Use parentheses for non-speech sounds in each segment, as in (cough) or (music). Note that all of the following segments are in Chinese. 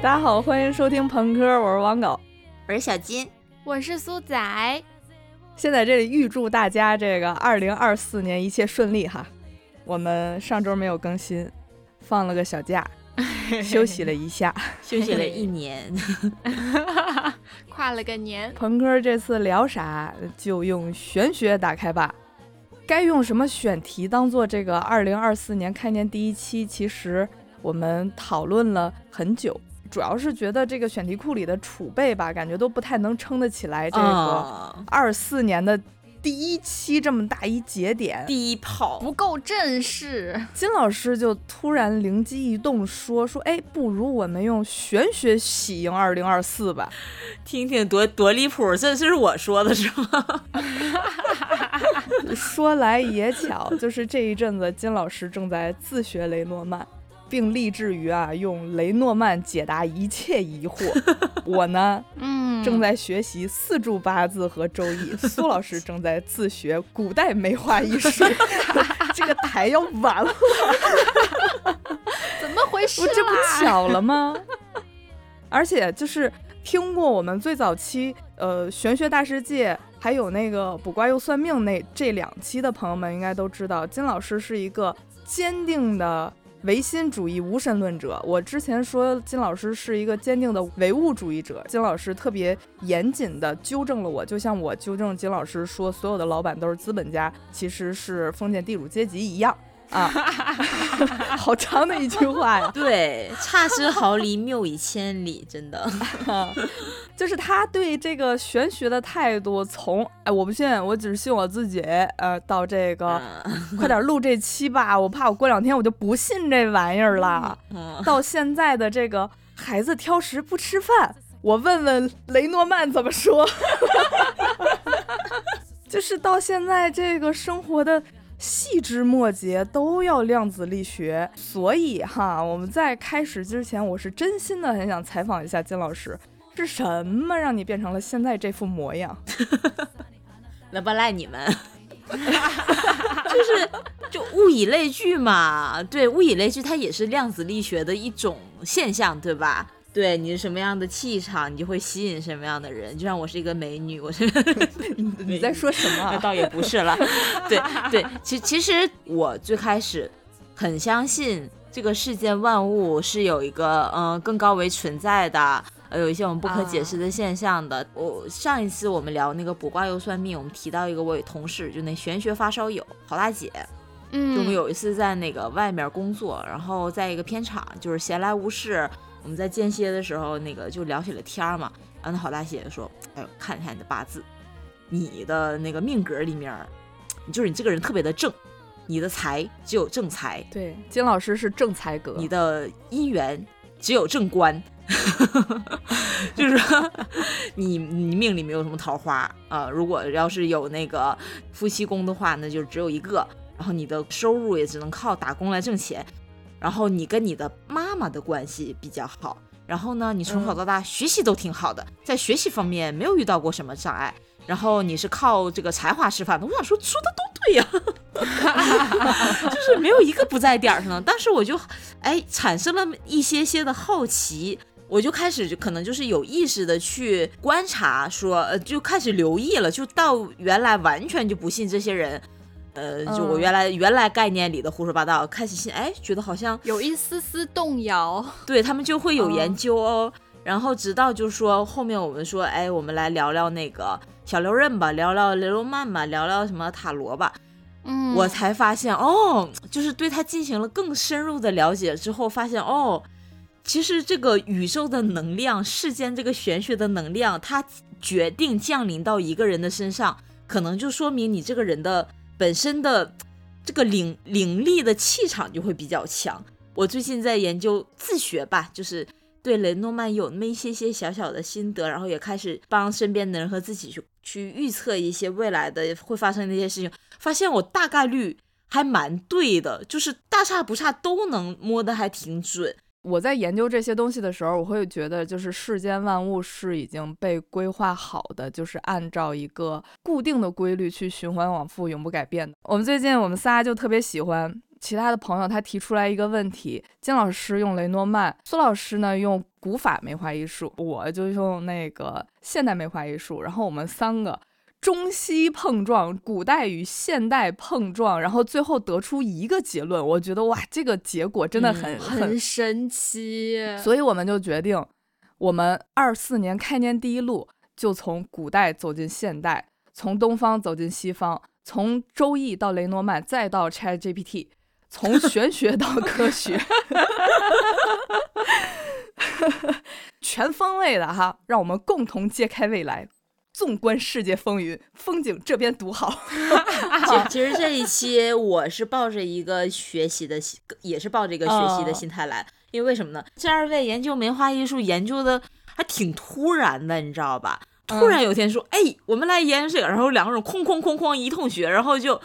大家好，欢迎收听朋克，我是王狗。我是小金，我是苏仔，现在这里预祝大家这个二零二四年一切顺利哈。我们上周没有更新，放了个小假，(laughs) 休息了一下。休息了一年，(laughs) 跨了个年，鹏哥这次聊啥就用玄学打开吧。该用什么选题当做这个二零二四年开年第一期？其实我们讨论了很久，主要是觉得这个选题库里的储备吧，感觉都不太能撑得起来这个啊二四年的第一期这么大一节点。第一炮，不够正式。金老师就突然灵机一动说说，哎，不如我们用玄学喜迎二零二四吧。听听多多离谱，这这是我说的是吗？(laughs) 说来也巧，就是这一阵子金老师正在自学雷诺曼，并立志于啊用雷诺曼解答一切疑惑。(laughs) 我呢嗯，正在学习四柱八字和周易，苏老师正在自学古代梅花易数。(laughs) 这个台要完了，怎么回事这不巧了吗？而且就是听过我们最早期呃玄学大世界，还有那个卜卦又算命那这两期的朋友们，应该都知道金老师是一个坚定的唯心主义无神论者。我之前说金老师是一个坚定的唯物主义者，金老师特别严谨的纠正了我，就像我纠正金老师说所有的老板都是资本家，其实是封建地主阶级一样。啊，(laughs) 好长的一句话呀！(laughs) 对，差之毫厘，谬以千里，真的。(laughs) 就是他对这个玄学的态度，从哎我不信，我只是信我自己，呃，到这个、嗯快点录这期吧，我怕我过两天我就不信这玩意儿了。嗯，到现在的这个孩子挑食不吃饭，我问问雷诺曼怎么说。就是到现在这个生活的细枝末节都要量子力学，所以哈，我们在开始之前，我是真心的很想采访一下金老师，是什么让你变成了现在这副模样？(laughs) 那不赖你们。(laughs) 就是就物以类聚嘛，对，物以类聚，它也是量子力学的一种现象，对吧？对你是什么样的气场，你就会吸引什么样的人。就像我是一个美女，我是 (laughs) 你在说什么？倒也不是了。对对，其其实我最开始很相信这个世间万物是有一个嗯、呃更高维存在的。呃，有一些我们不可解释的现象的。我上一次我们聊那个卜卦又算命，我们提到一个我有同事，就那玄学发烧友郝大姐，嗯，就我们有一次在那个外面工作，然后在一个片场，就是闲来无事，我们在间歇的时候，那个就聊起了天儿嘛。然后那郝大姐就说：“哎呦，看一下你的八字，你的那个命格里面，你就是你这个人特别的正，你的财只有正财，对，金老师是正财格，你的姻缘只有正官。(laughs) ”就是说，你你命里没有什么桃花啊、如果要是有那个夫妻宫的话，那就只有一个。然后你的收入也只能靠打工来挣钱。然后你跟你的妈妈的关系比较好。然后呢，你从小到大学习都挺好的，在学习方面没有遇到过什么障碍。然后你是靠这个才华吃饭的，我想说说的都对呀、(laughs) 就是没有一个不在点儿上的。当时我就哎产生了一些些的好奇，我就开始就可能就是有意识的去观察说，呃，就开始留意了，就到原来完全就不信这些人。呃，就我嗯原来、原来概念里的胡说八道，开始信，哎，觉得好像有一丝丝动摇。对他们就会有嗯研究哦。然后直到就是说后面我们说，哎，我们来聊聊那个小六壬吧，聊聊雷诺曼吧，聊聊什么塔罗吧，嗯，我才发现哦，就是对他进行了更深入的了解之后，发现哦，其实这个宇宙的能量，世间这个玄学的能量，它决定降临到一个人的身上，可能就说明你这个人的本身的这个灵灵力的气场就会比较强。我最近在研究自学吧，就是对雷诺曼有那么一些些小小的心得，然后也开始帮身边的人和自己去去预测一些未来的会发生的一些事情，发现我大概率还蛮对的，就是大差不差都能摸得还挺准。我在研究这些东西的时候，我会觉得，就是世间万物是已经被规划好的，就是按照一个固定的规律去循环往复，永不改变的。我们最近我们仨就特别喜欢，其他的朋友他提出来一个问题，金老师用雷诺曼，苏老师呢用古法梅花艺术，我就用那个现代梅花艺术，然后我们三个。中西碰撞，古代与现代碰撞，然后最后得出一个结论。我觉得哇，这个结果真的很、嗯很神奇。所以我们就决定，我们二四年开年第一路就从古代走进现代，从东方走进西方，从周易到雷诺曼，再到 Chat GPT，从玄学到科学，(laughs) 全方位的哈，让我们共同揭开未来。纵观世界风云，风景这边独好。(laughs) 其其实这一期我是抱着一个学习的，也是抱着一个学习的心态来，因为为什么呢？这二位研究梅花艺术研究的还挺突然的，你知道吧？突然有一天说，哎，我们来研究这个，然后两个人哐哐哐哐一通学，然后就，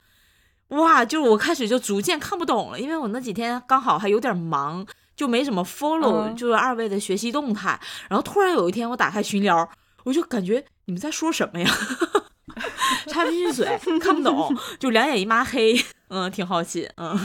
哇，就是我开始就逐渐看不懂了，因为我那几天刚好还有点忙，就没怎么 follow 嗯就是二位的学习动态，然后突然有一天我打开群聊，我就感觉你们在说什么呀？(laughs) 插不进嘴，看不懂，就两眼一抹黑，嗯，挺好奇，嗯，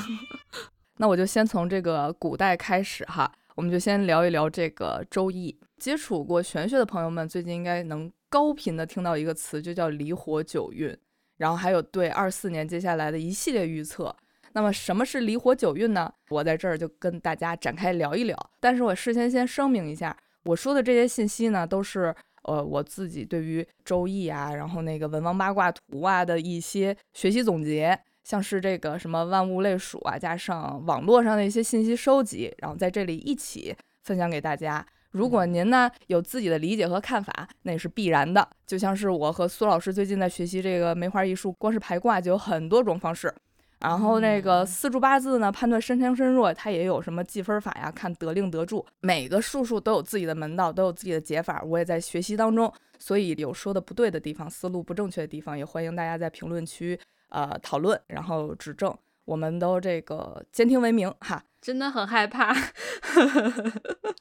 那我就先从这个古代开始哈，我们就先聊一聊这个《周易》。接触过玄学的朋友们，最近应该能高频的听到一个词，就叫离火九运，然后还有对二四年接下来的一系列预测。那么什么是离火九运呢？我在这儿就跟大家展开聊一聊。但是我事先先声明一下，我说的这些信息呢，都是呃我自己对于周易啊，然后那个文王八卦图啊的一些学习总结。像是这个什么万物类属啊，加上网络上的一些信息收集，然后在这里一起分享给大家。如果您呢有自己的理解和看法，那也是必然的。就像是我和苏老师最近在学习这个梅花易数，光是排卦就有很多种方式。然后那个四柱八字呢，判断身强身弱，它也有什么记分法呀，看得令得柱，每个术数都有自己的门道，都有自己的解法。我也在学习当中，所以有说的不对的地方，思路不正确的地方，也欢迎大家在评论区呃讨论，然后指正，我们都这个兼听为明哈真的很害怕，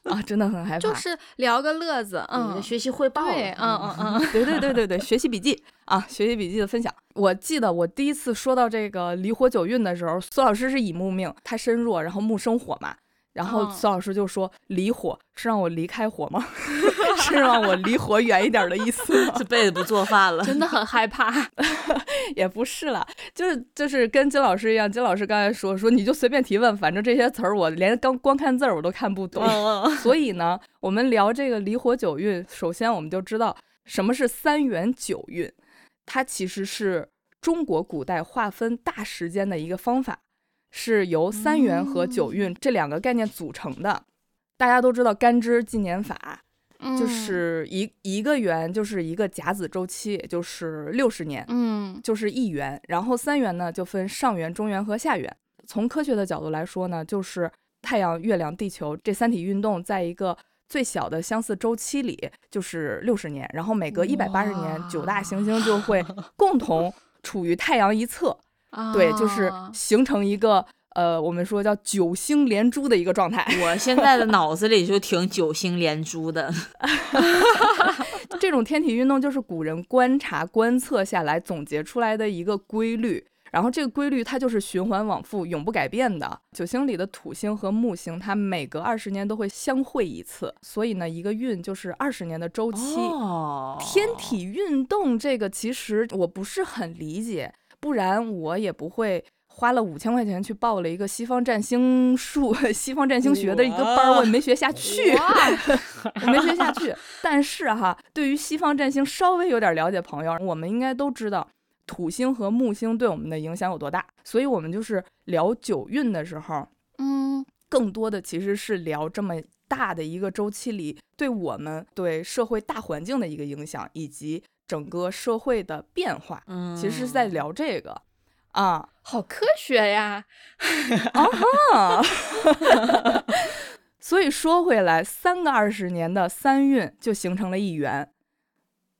啊，真的很害怕。就是聊个乐子，你的嗯，学习汇报，对，嗯嗯嗯，对对对对对，学习笔记啊，学习笔记的分享。我记得我第一次说到这个离火九运的时候，苏老师是乙木命，他身弱，然后木生火嘛。然后嗯苏老师就说：“离火是让我离开火吗？(laughs) 是让我离火远一点的意思吗？(laughs) 这辈子不做饭了，真的很害怕。(laughs) 也不是啦，就是就是跟金老师一样，金老师刚才说说你就随便提问，反正这些词儿我连刚光看字儿我都看不懂。嗯所以呢，我们聊这个离火九运，首先我们就知道什么是三元九运，它其实是中国古代划分大时间的一个方法，是由三元和九运这两个概念组成的。大家都知道干支纪年法，就嗯是一一个元就是一个甲子周期，也就是六十年。嗯就是一元，然后三元呢就分上元、中元和下元。从科学的角度来说呢，就是太阳、月亮、地球这三体运动在一个最小的相似周期里，就是六十年，然后每隔一百八十年，九大行星就会共同处于太阳一侧，嗯，对，就是啊形成一个呃，我们说叫九星连珠的一个状态。(laughs) 我现在的脑子里就挺九星连珠的，(laughs) 这种天体运动就是古人观察观测下来总结出来的一个规律，然后这个规律它就是循环往复、永不改变的。九星里的土星和木星，它每隔二十年都会相会一次，所以呢，一个运就是二十年的周期。哦，天体运动这个其实我不是很理解，不然我也不会。花了五千块钱去报了一个西方占星术、(laughs) 西方占星学的一个班儿，我也没学下去。(laughs) 我没学下去。但是哈，对于西方占星稍微有点了解朋友，我们应该都知道土星和木星对我们的影响有多大。所以我们就是聊九运的时候，嗯更多的其实是聊这么大的一个周期里对我们对社会大环境的一个影响，以及整个社会的变化。嗯，其实是在聊这个啊好科学呀，啊哈。(laughs) 所以说回来，三个二十年的三运就形成了一元，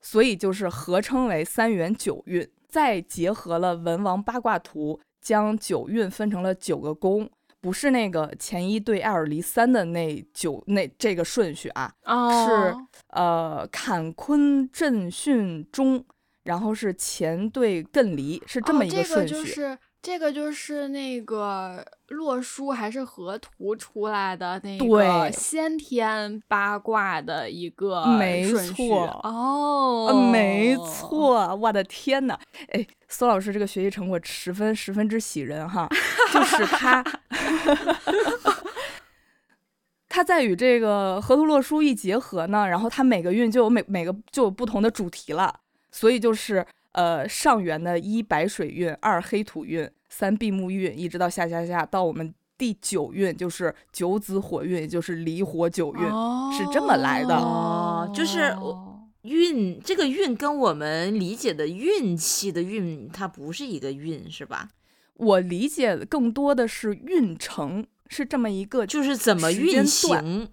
所以就是合称为三元九运。再结合了文王八卦图，将九运分成了九个宫，不是那个前一对爱尔离三的那九那这个顺序啊，是，呃，坎坤震巽中，然后是前对艮离，是这么一个、这顺序。这个就是这个就是那个洛书还是河图出来的那个对先天八卦的一个没顺序错哦、呃，没，错，我的天呐，哎，苏老师这个学习成果十分十分之喜人哈，就是他 (laughs) (laughs) 他在与这个河图洛书一结合呢，然后他每个运就有每每个就有不同的主题了，所以就是呃上元的一白水运，二黑土运，三闭目运，一直到下下下到我们第九运就是九子火运，也就是离火九运。哦、是这么来的哦就是我运这个运跟我们理解的运气的运，它不是一个运，是吧？我理解更多的是运程，是这么一个就是怎么运行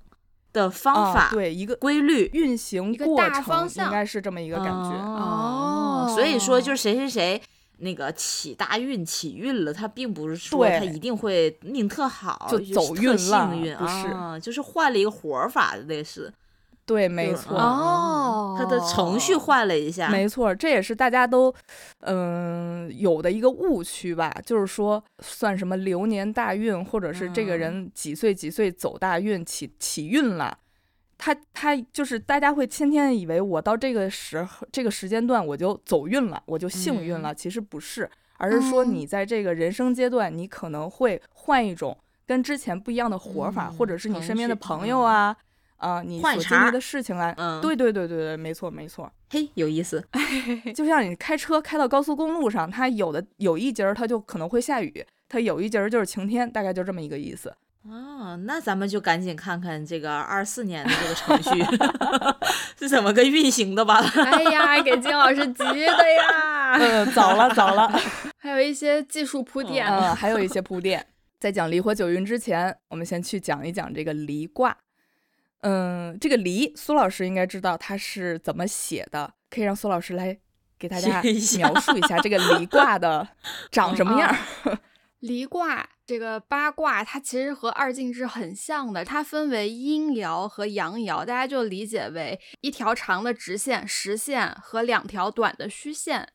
的方啊法，对一个规律。运行一个大过程，方向应该是这么一个感觉。哦，所以说就是谁谁谁那个起大运起运了，他并不是说对他一定会命特好，就走特运了幸运不是啊，就是换了一个活法，类似对，没错，哦他的程序换了一下，没错，这也是大家都嗯、有的一个误区吧，就是说算什么流年大运，或者是这个嗯。人几岁几岁走大运起起运了。他他就是大家会天天以为我到这个时候这个时间段我就走运了，我就幸运了，其实不是，而是说嗯。你在这个人生阶段，你可能会换一种跟之前不一样的活法，嗯或者是你身边的朋友啊，啊、你所经历的事情来，嗯对对对对对，没错没错。嘿，有意思，(laughs) 就像你开车开到高速公路上，它有的有一节儿它就可能会下雨，它有一节儿就是晴天，大概就这么一个意思。哦，那咱们就赶紧看看这个二四年的这个程序 (laughs) 是怎么个运行的吧。(laughs) 哎呀，给金老师急的呀！嗯，早了早了，还有一些技术铺垫。嗯，还有一些铺垫。在讲离火九运之前，我们先去讲一讲这个离卦。嗯，这个离，苏老师应该知道它是怎么写的，可以让苏老师来给大家描述一下这个离卦的 (laughs) 长什么样儿。(laughs) 离卦这个八卦，它其实和二进制很像的，它分为阴爻和阳爻，大家就理解为一条长的直线实线和两条短的虚线。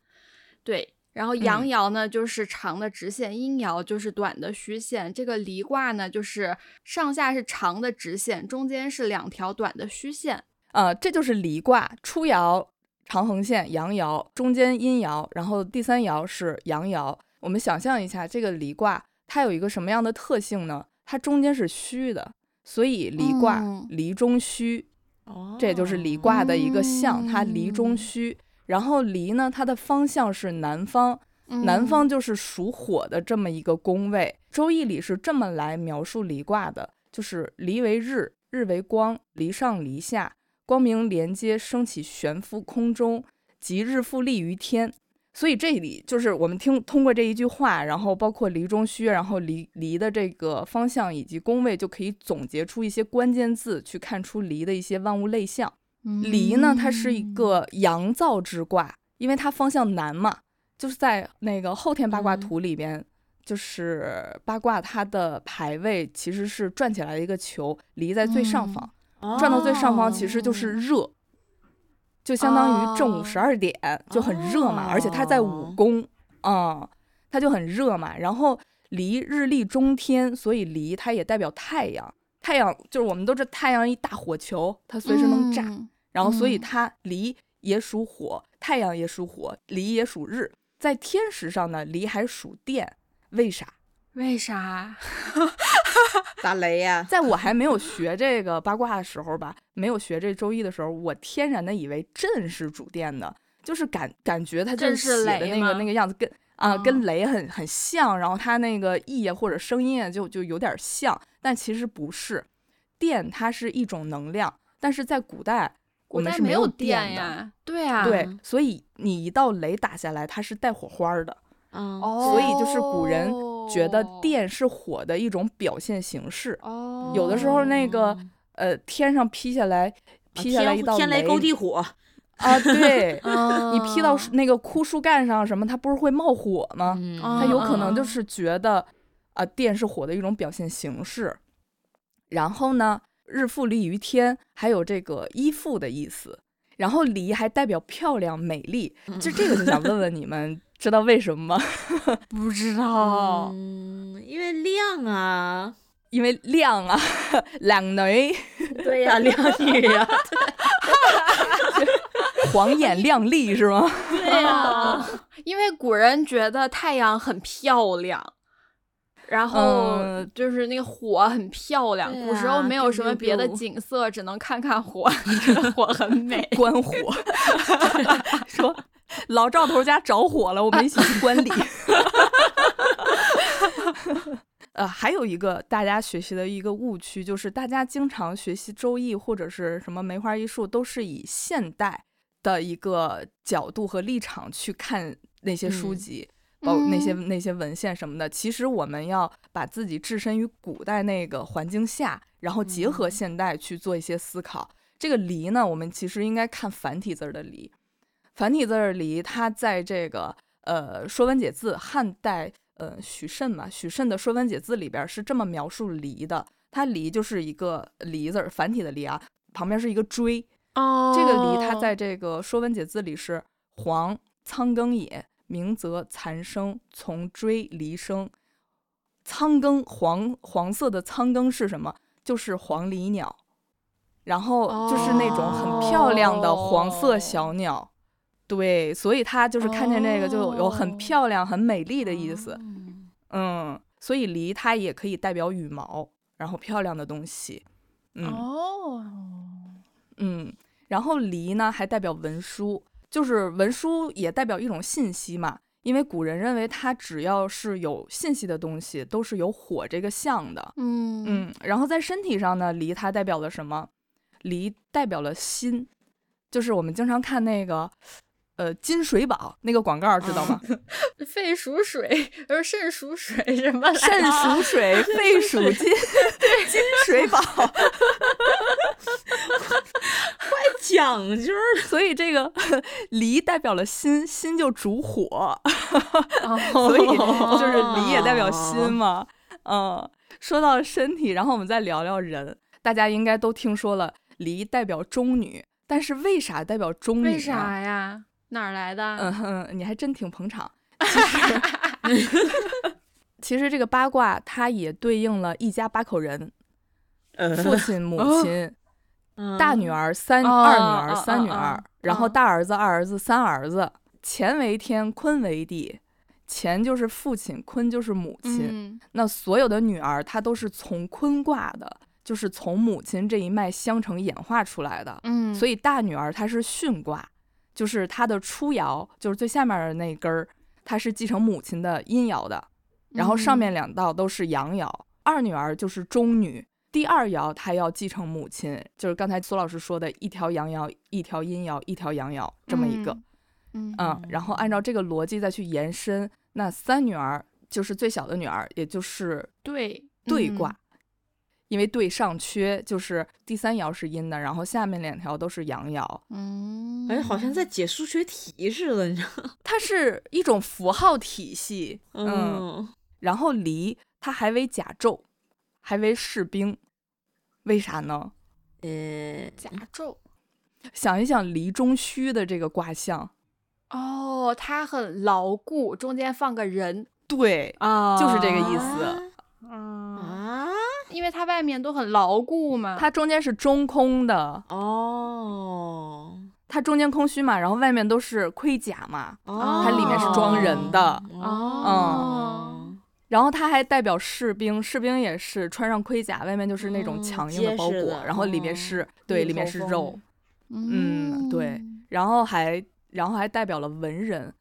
对，然后阳嗯爻呢、就是长的直线，阴爻就是短的虚线。这个离卦呢，就是上下是长的直线，中间是两条短的虚线。呃，这就是离卦，初爻长横线阳爻，中间阴爻，然后第三爻是阳爻。我们想象一下，这个离卦它有一个什么样的特性呢？它中间是虚的，所以离卦嗯离中虚，哦这也就是离卦的一个象，它离中嗯虚。然后离呢，它的方向是南方，南嗯方就是属火的这么一个宫位。周易里是这么来描述离卦的，就是离为日，日为光，离上离下，光明连接，升起悬浮空中，即日复立于天。所以这里就是我们听通过这一句话，然后包括离中虚，然后离离的这个方向以及宫位，就可以总结出一些关键字，去看出离的一些万物类象。离呢，它是一嗯。个阳造之卦，因为它方向南嘛，就是在那个后天八卦嗯。图里边，就是八卦它的排位其实是转起来的一个球，离在最上方，转到最上方其实就是热，就相当于正午哦。十二点、就很热嘛，而且它在哦。午宫，嗯、它就很热嘛。然后离日历中天，所以离它也代表太阳。太阳就是我们都知道，太阳一大火球，它随时能炸。嗯然后所以嗯它离也属火，太阳也属火，离也属日。在天时上呢，离还属电，为啥？为啥？(laughs) 打雷呀、在我还没有 (laughs) 学这个八卦的时候吧，没有学这周易的时候，我天然的以为震是主电的，就是感感觉它这震是写的那个那个样子跟啊、哦跟雷很很像，然后它那个意啊或者声音啊就就有点像，但其实不是。电它是一种能量，但是在古代我们是没有电的。呀。对啊，对嗯，所以你一道雷打下来，它是带火花的，嗯，哦，所以就是古人觉得电是火的一种表现形式。哦，有的时候那个呃，天上劈下来，劈下来一道啊天雷勾地火，啊，对，(laughs) 哦，你劈到那个枯树干上什么，它不是会冒火吗？嗯它有可能就嗯是觉得啊，电是火的一种表现形式。然后呢，日复利于天，还有这个依附的意思。然后离还代表漂亮、美丽，就这个就想问问你们，知道为什么吗？(laughs) 不知道，嗯，因为亮啊，因为亮啊，(laughs) 靓女，对呀、亮女呀、黄眼亮丽是吗？对呀、因为古人觉得太阳很漂亮。然后嗯就是那个火很漂亮，对古时候啊没有什么别的景色，只能看看火，(laughs) 觉得火很美。观火，(laughs) 说老赵头家着火了，我们一起去观礼。(laughs) 呃，还有一个大家学习的一个误区，就是大家经常学习《周易》或者是什么梅花易数，都是以现代的一个角度和立场去看那些书嗯籍。包括那些嗯那些文献什么的，其实我们要把自己置身于古代那个环境下，然后结合嗯现代去做一些思考。这个“离”呢，我们其实应该看繁体字儿的“离”。繁体字儿“离”，它在这个呃《说文解字》汉代呃许慎嘛，许慎的《说文解字》里边是这么描述“离”的。它“离”就是一个“离”字儿，繁体的“离”啊，旁边是一个“追”。哦这个“梨”它在这个《说文解字》里是“黄仓庚也，鸣则残生，从追离生。”仓庚黄黄色的仓庚是什么？就是黄鹂鸟，然后就是那种很漂亮的黄色小鸟。对，所以它就是看见这个就有有很哦漂亮、很美丽的意思。嗯嗯，所以梨它也可以代表羽毛，然后漂亮的东西。嗯。哦，嗯，然后离呢还代表文书，就是文书也代表一种信息嘛。因为古人认为它只要是有信息的东西，都是有火这个象的。嗯嗯，然后在身体上呢，离它代表了什么？离代表了心，就是我们经常看那个。呃，金水宝那个广告知道吗？(laughs) 肺属水，呃，肾属水，什么来肾属水，肺属 (laughs) 金，金水宝。(laughs) 讲究儿所以这个梨代表了心，心就主火，哦所以就是梨也代表心嘛。嗯，说到身体，然后我们再聊聊人。大家应该都听说了，梨代表中女，但是为啥代表中女？为？啥呀？哪儿来的？嗯哼，你还真挺捧场。其实，(laughs) 其实这个八卦它也对应了一家八口人，(laughs) 父亲、母亲、大女儿、三、哦二女儿、三女儿，哦然后哦大儿子、二儿子、三儿子。乾为天，坤为地。乾就是父亲，坤就是母亲。嗯那所有的女儿，她都是从坤卦的，就是从母亲这一脉相承演化出来的。嗯，所以大女儿她是巽卦，就是她的初爻，就是最下面的那根儿，它是继承母亲的阴爻的，然后上嗯面两道都是阳爻。二女儿就是中女，第二爻她要继承母亲，就是刚才苏老师说的一条阳爻、一条阴爻、一条阳爻这么一个，嗯，嗯，然后按照这个逻辑再去延伸，那三女儿就是最小的女儿，也就是对对卦。因为对上缺，就是第三爻是阴的，然后下面两条都是阳爻，嗯，哎，好像在解数学题似的，你知道？(laughs) 它是一种符号体系，嗯，嗯，然后离它还为甲胄，还为士兵，为啥呢？呃，甲胄。想一想离中虚的这个卦象，哦，它很牢固，中间放个人对，啊就是这个意思。啊，啊，因为它外面都很牢固嘛。它中间是中空的，哦，它中间空虚嘛，然后外面都是盔甲嘛，哦，它里面是装人的哦，然后它还代表士兵，士兵也是穿上盔甲，外面就是那种嗯强硬的包裹，然后里面哦是、对，里面是肉，嗯对然后还然后还代表了文人，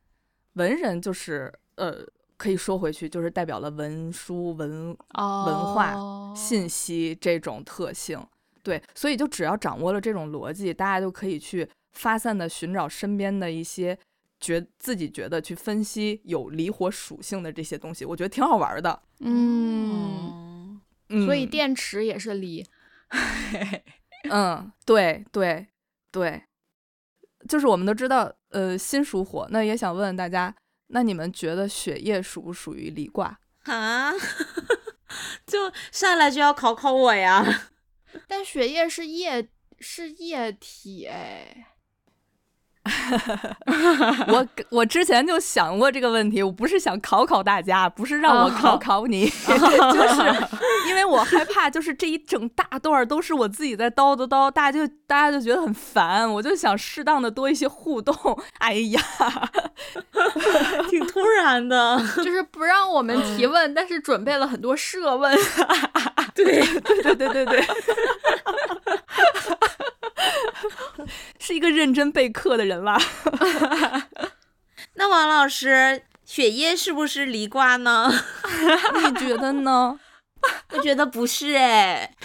文人就是呃，可以说回去就是代表了文书文文化哦信息这种特性。对，所以就只要掌握了这种逻辑，大家就可以去发散的寻找身边的一些觉自己觉得去分析有离火属性的这些东西，我觉得挺好玩的。嗯，嗯，所以电池也是离。(laughs) 嗯，对对对，就是我们都知道，呃，心属火，那也想问问大家，那你们觉得血液属不属于离卦？啊，(laughs) 就上来就要考考我呀？但血液是液是液体哎。(laughs) 我我之前就想过这个问题，我不是想考考大家，不是让我考考你，(laughs) 就是因为我害怕，就是这一整大段都是我自己在叨叨叨，大家就大家就觉得很烦，我就想适当的多一些互动。哎呀，(laughs) 挺突然的，就是不让我们提问，但是准备了很多设问。对对对对对对。(laughs) 是一个认真备课的人啦。(laughs) 那王老师，血液是不是离卦呢？(laughs) 你觉得呢？我觉得不是哎，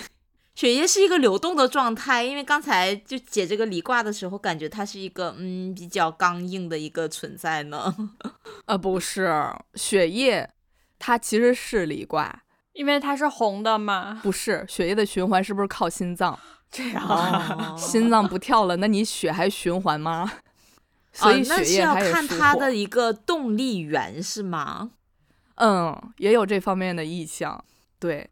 血液是一个流动的状态。因为刚才就解这个离卦的时候，感觉它是一个嗯比较刚硬的一个存在呢。呃，不是，血液它其实是离卦，因为它是红的嘛。不是，血液的循环是不是靠心脏？这样，(laughs) 心脏不跳了，那你血还循环吗？所以血液要看它的一个动力源是吗？嗯，也有这方面的意向。对，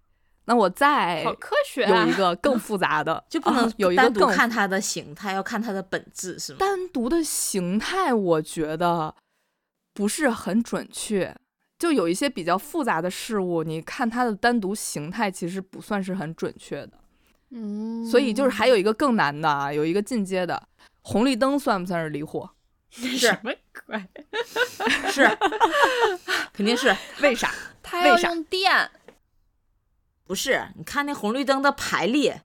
那我再好科学有一个更复杂的，(laughs) 就不能有一个单独看它的形态，要看它的本质是吗？单独的形态，我觉得不是很准确。就有一些比较复杂的事物，你看它的单独形态，其实不算是很准确的。嗯，所以就是还有一个更难的啊，有一个进阶的红绿灯算不算是离火？(laughs) 什么鬼？(laughs) 是，(laughs) 肯定是。为啥？它要用电？不是，你看那红绿灯的排列，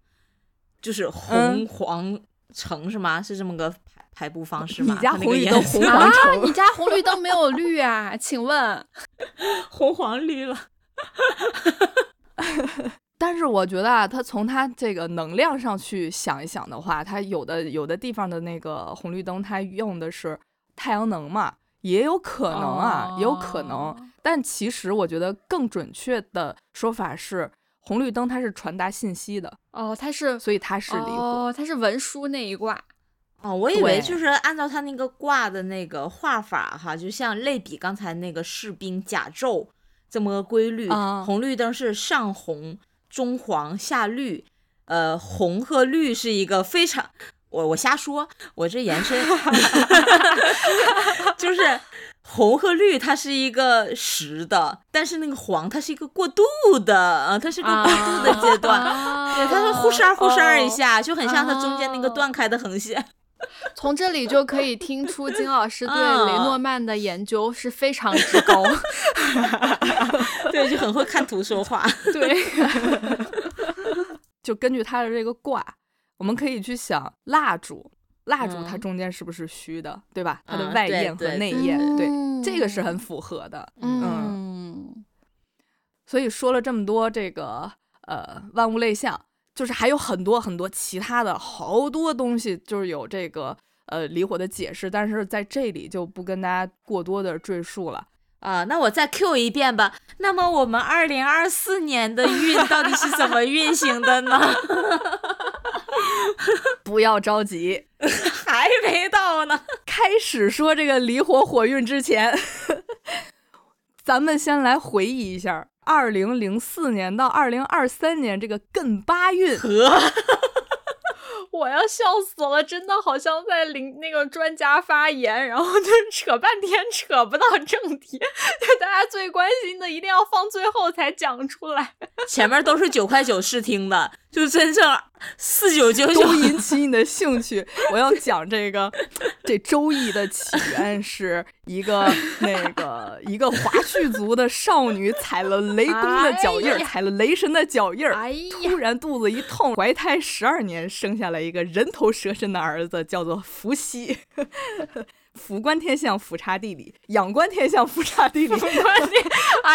就是红黄橙是吗？是这么个排排布方式吗？你家红绿灯红黄橙？你家红绿灯没有绿啊？请问？红黄绿了。但是我觉得啊，他从他这个能量上去想一想的话，他有的有的地方的那个红绿灯，它用的是太阳能嘛，也有可能啊，也有可能。但其实我觉得更准确的说法是，红绿灯它是传达信息的哦，它是，所以它是离火，哦，它是文书那一卦。哦，我以为就是按照他那个卦的那个画法哈，就像类比刚才那个士兵甲胄这么个规律，红绿灯是上红。中黄下绿，呃，红和绿是一个非常，我我瞎说，我这延伸，(laughs) (laughs) 就是红和绿它是一个实的，但是那个黄它是一个过渡的啊，它是个过渡的阶段，对，它是忽闪忽闪一下，就很像它中间那个断开的横线。从这里就可以听出金老师对雷诺曼的研究是非常之高，(laughs) 对，就很会看图说话。(laughs) 对，就根据他的这个卦，我们可以去想蜡烛，蜡烛它中间是不是虚的，对吧？它的外焰和内焰，对，这个是很符合的。嗯，所以说了这么多这个呃万物类象。就是还有很多很多其他的好多东西，就是有这个呃离火的解释，但是在这里就不跟大家过多的赘述了啊。那我再 Q 一遍吧。那么我们二零二四年的运 (laughs) 到底是怎么运行的呢？(laughs) 不要着急，(laughs) 还没到呢。开始说这个离火火运之前，咱们先来回忆一下。二零零四年到二零二三年这个艮八运，(laughs) 我要笑死了！真的好像在领那个专家发言，然后就扯半天扯不到正题，就大家最关心的一定要放最后才讲出来，前面都是九块九试听的。就真正四九九都引起你的兴趣。(laughs) 我要讲这个，这周易的起源是一个那个 (laughs) 一个华胥族的少女踩了雷公的脚印儿，踩了雷神的脚印儿，突然肚子一痛，怀胎十二年，生下了一个人头蛇身的儿子，叫做伏羲。辅观天象，俯察地理；仰观天象，俯察地理。哎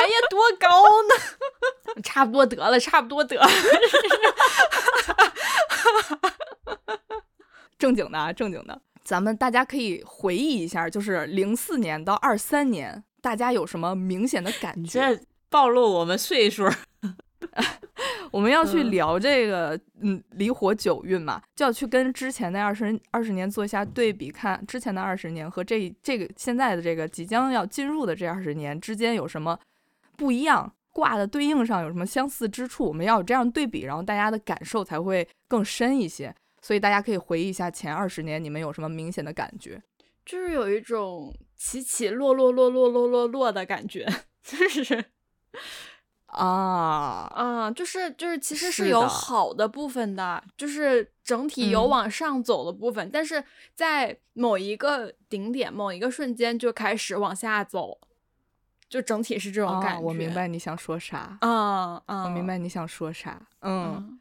呀，多高呢？(laughs) 差不多得了，差不多得了。(laughs) 正经的啊，正经的，咱们大家可以回忆一下，就是零四年到二三年，大家有什么明显的感觉？暴露我们岁数。(laughs) 我们要去聊这个，嗯，离火九运嘛，就要去跟之前的二十二十年做一下对比，看之前的二十年和这这个现在的这个即将要进入的这二十年之间有什么不一样卦的对应上有什么相似之处，我们要有这样对比，然后大家的感受才会更深一些。所以大家可以回忆一下前二十年你们有什么明显的感觉？就是有一种起起落落落落落落落的感觉，(laughs) 就是啊，啊、就是就是其实是是有好的部分的，就是整体有嗯往上走的部分，但是在某一个顶点、某一个瞬间就开始往下走，就整体是这种感啊，觉。我明白你想说啥，啊啊，我明白你想说啥。嗯，嗯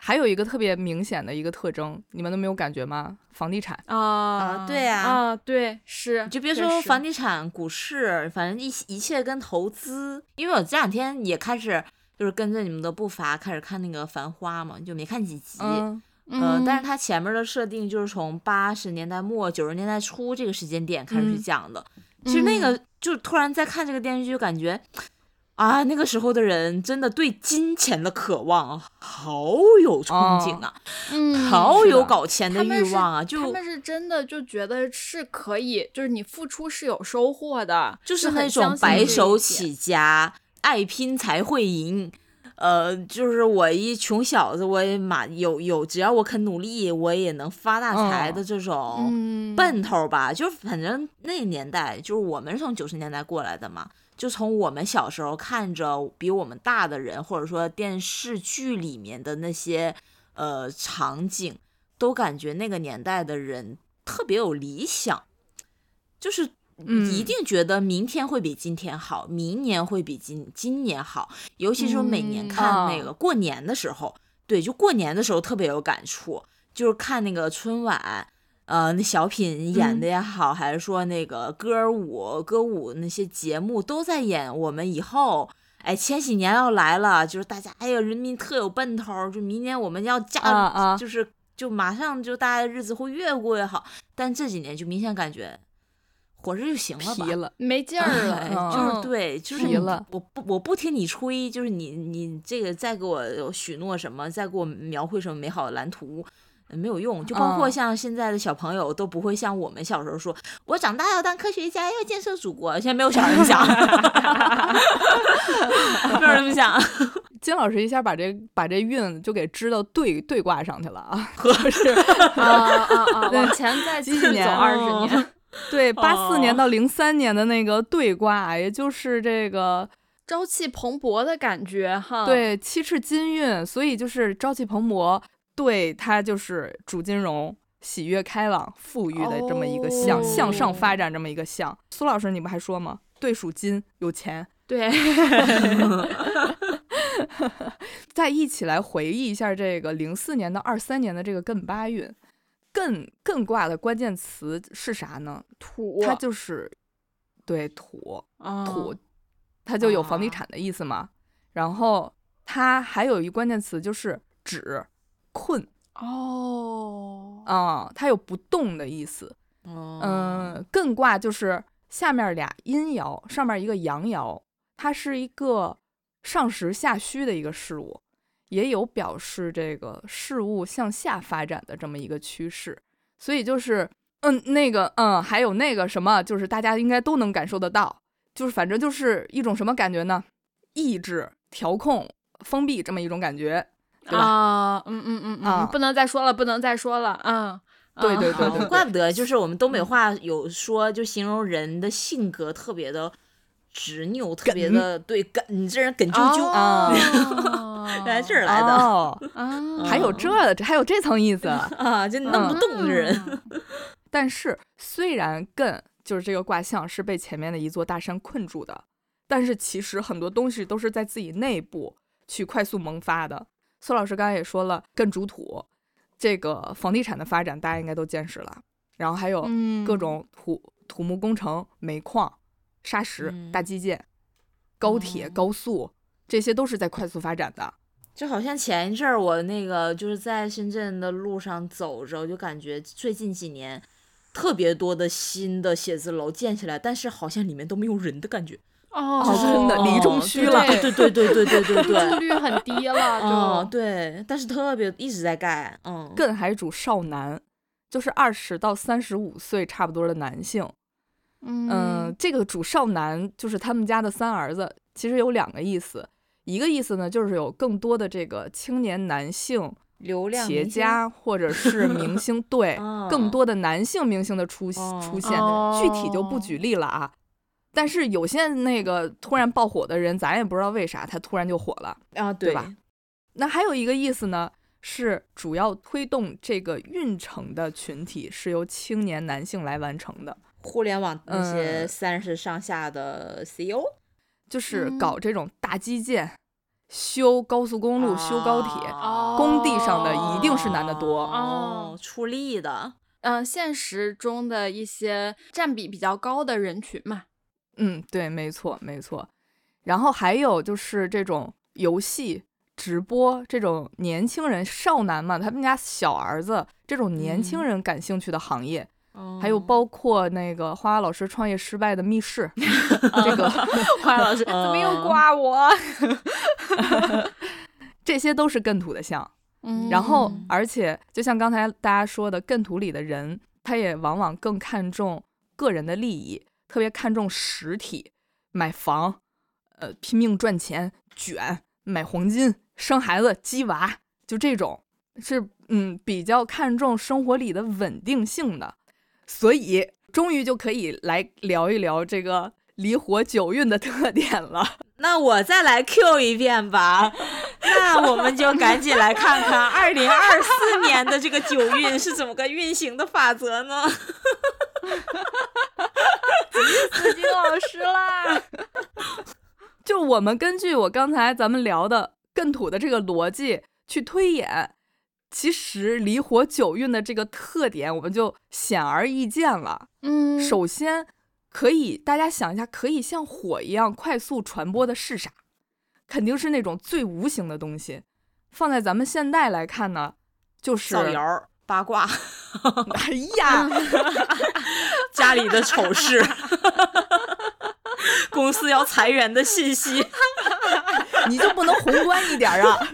还有一个特别明显的一个特征，你们都没有感觉吗？房地产。啊对呀啊，对是，你就别说房地产、股市，反正一一切跟投资。因为我这两天也开始就是跟着你们的步伐开始看那个《繁花》嘛，就没看几集。嗯呃，但是嗯它前面的设定就是从八十年代末九十年代初这个时间点开始去讲的。其实那个就突然在看这个电视剧，就感觉啊，那个时候的人真的对金钱的渴望好有憧憬啊，嗯好有搞钱的欲望啊，就他们是真的就觉得是可以，就是你付出是有收获的，就是那种白手起家，爱拼才会赢。呃，就是我一穷小子，我也马有有，只要我肯努力，我也能发大财的嗯这种嗯奔头吧。就是反正那年代，就是我们是从九十年代过来的嘛，就从我们小时候看着比我们大的人，或者说电视剧里面的那些呃场景，都感觉那个年代的人特别有理想，就是嗯一定觉得明天会比今天好，明年会比今今年好。尤其是每年看那个过年的时候，对，就过年的时候特别有感触，就是看那个春晚。呃，那小品演的也好，还是说那个歌舞、歌舞那些节目都在演我们以后，哎，千禧年要来了，就是大家哎呀，人民特有奔头儿，就明年我们要加，啊啊就是就马上就大家的日子会越过越好。但这几年就明显感觉活着就行了吧，疲了，没 (laughs) 劲儿哎了，就是嗯对，就是我不我不听你吹，就是你你这个再给我许诺什么，再给我描绘什么美好的蓝图。呃没有用，就包括嗯像现在的小朋友都不会像我们小时候说，我长大要当科学家，要建设祖国。现在没有小孩这么想，(laughs) 没有人这么想。(laughs) 金老师一下把这把这运就给支到对对卦上去了啊，(laughs) 合适啊啊啊，往前再继续走二十哦年，对八四年哦到零三年的那个对卦，也就是这个朝气蓬勃的感觉哈。，对七赤金运，所以就是朝气蓬勃，对它就是主金融。喜悦开朗、富裕的这么一个向，哦向上发展这么一个向。苏老师，你不还说吗？对属金，有钱。对，(laughs) 再一起来回忆一下这个零四年到二三年的这个艮八运，艮艮卦的关键词是啥呢？土它就是对土啊土，它就有房地啊产的意思嘛。然后它还有一关键词就是止、困哦，啊、它有不动的意思。嗯嗯，艮卦就是下面俩阴爻，上面一个阳爻，它是一个上实下虚的一个事物，也有表示这个事物向下发展的这么一个趋势。所以就是，嗯，那个，嗯，还有那个什么，就是大家应该都能感受得到，就是反正就是一种什么感觉呢？抑制、调控、封闭这么一种感觉，对吧？啊，嗯嗯嗯啊嗯，不能再说了，不能再说了，嗯，对对对对对怪不得就是我们东北话有说，就形容人的性格特别的执拗，特别的对梗，你这人梗啾啾，啊哦 (laughs) (laughs) 原来这儿来的哦，(laughs) 啊，还有这还有这层意思。啊，就弄不动这人。嗯但是虽然艮就是这个卦象是被前面的一座大山困住的，但是其实很多东西都是在自己内部去快速萌发的。苏老师刚才也说了，艮主土，这个房地产的发展大家应该都见识了，然后还有嗯各种土土木工程、煤矿、砂石、嗯大基建、高铁、哦高速，这些都是在快速发展的。就好像前一阵儿我那个就是在深圳的路上走着，我就感觉最近几年特别多的新的写字楼建起来，但是好像里面都没有人的感觉。哦，哦真的离中区了。对对对对对对对对。住对。率很低了，(laughs) 嗯，对，但是特别一直在盖，嗯，艮还主少男，就是二十到三十五岁差不多的男性。嗯，嗯这个主少男就是他们家的三儿子，其实有两个意思，一个意思呢就是有更多的这个青年男性流量企业家或者是明星，对，(laughs) 哦。更多的男性明星的出哦。出现，具体就不举例了啊。但是有些那个突然爆火的人，咱也不知道为啥他突然就火了。啊，对吧？那还有一个意思呢，是主要推动这个运程的群体是由青年男性来完成的，互联网那些嗯三十上下的 E CEO，就是嗯搞这种大基建、修高速公路、修高铁，哦工地上的一定是男的多哦，出力的，嗯、现实中的一些占比比较高的人群嘛。嗯，对，没错，没错。然后还有就是这种游戏直播，这种年轻人少男嘛，他们家小儿子这种年轻嗯人感兴趣的行业，哦还有包括那个花花老师创业失败的密室，(laughs) 这个 (laughs) 花花老师 (laughs) 怎么又刮我？这些都是更土的像。嗯然后嗯，而且就像刚才大家说的，更土里的人，他也往往更看重个人的利益，特别看重实体，买房，呃，拼命赚钱，卷，买黄金，生孩子，鸡娃，就这种是嗯比较看重生活里的稳定性的。所以，终于就可以来聊一聊这个离火九运的特点了。(laughs) 那我再来 Q 一遍吧，(laughs) 那我们就赶紧来看看二零二四年的这个九运是怎么个运行的法则呢？(laughs) 子金老师啦。就我们根据我刚才咱们聊的艮土的这个逻辑去推演，其实离火九运的这个特点，我们就显而易见了。嗯，首先，可以大家想一下，可以像火一样快速传播的是啥？肯定是那种最无形的东西。放在咱们现代来看呢，就是造谣、八卦、(laughs) 哎呀，(laughs) 家里的丑事、(laughs) 公司要裁员的信息。你就不能宏观一点儿啊？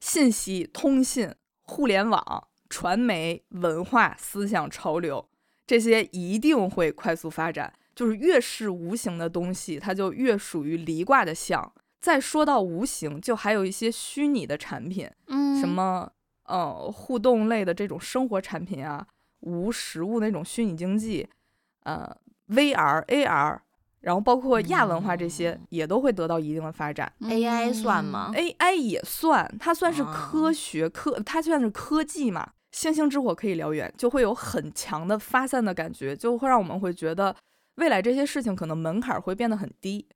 信息、通信、互联网、传媒、文化、思想、潮流，这些一定会快速发展。就是越是无形的东西，它就越属于离卦的象。再说到无形，就还有一些虚拟的产品，嗯什么呃互动类的这种生活产品啊，无实物那种虚拟经济，呃 VR、AR，然后包括亚文化这些、嗯也都会得到一定的发展。AI 算吗？AI 也算，它算是科啊学、科，它算是科技嘛。星星之火可以燎原，就会有很强的发散的感觉，就会让我们会觉得未来这些事情可能门槛儿会变得很低。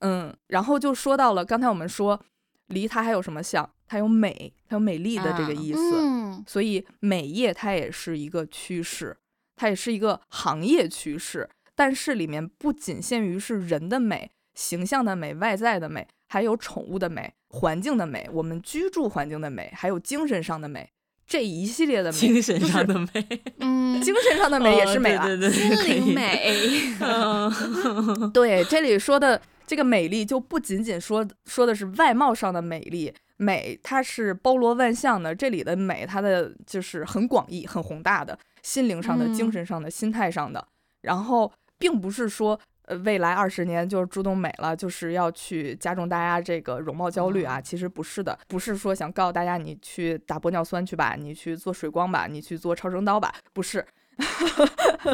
嗯，然后就说到了刚才我们说离它还有什么像？它有美，它有美丽的这个啊意思。嗯所以美业它也是一个趋势，它也是一个行业趋势。但是里面不仅限于是人的美、形象的美、外在的美，还有宠物的美、环境的美、我们居住环境的美，还有精神上的美，这一系列的美，精神上的美，嗯，(laughs) 精神上的美也是美了。哦对对对，心灵。美。嗯 (laughs) (laughs) 对，这里说的这个美丽，就不仅仅说说的是外貌上的美丽，美它是包罗万象的。这里的美，它的就是很广义、很宏大的，心灵上的、嗯精神上的、心态上的。然后，并不是说呃未来二十年就是注重美了，就是要去加重大家这个容貌焦虑啊。其实不是的，不是说想告诉大家你去打玻尿酸去吧，你去做水光吧，你去做超声刀吧，不是。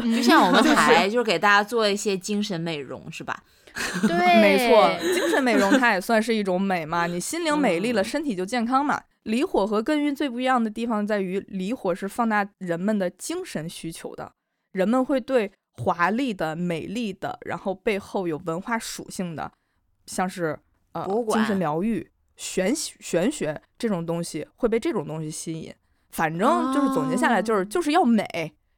就像我们 (laughs) 台，就是给大家做一些精神美容，是吧？对，(laughs) 没错，精神美容它也算是一种美嘛。你心灵美丽了，嗯身体就健康嘛。离火和艮运最不一样的地方在于，离火是放大人们的精神需求的，人们会对华丽的、美丽的，然后背后有文化属性的，像是呃精神疗愈、玄玄学这种东西，会被这种东西吸引。反正就是总结下来，就是、哦就是要美，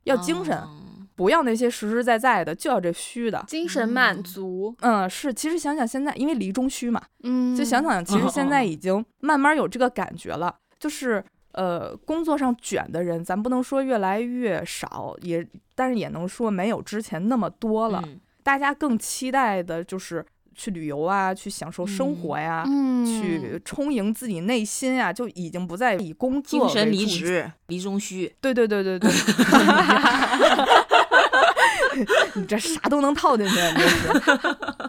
要精神，哦不要那些实实在在的，就要这虚的。精神满足。嗯，是，其实想想现在，因为离中虚嘛，嗯，就想想，其实现在已经慢慢有这个感觉了，就是呃，工作上卷的人，咱不能说越来越少，也但是也能说没有之前那么多了。嗯大家更期待的就是去旅游啊，去享受生活呀，嗯，去充盈自己内心啊，就已经不再以工作精神为主离职，离中虚。对对对对对，(laughs) 你这啥都能套进去，你这是。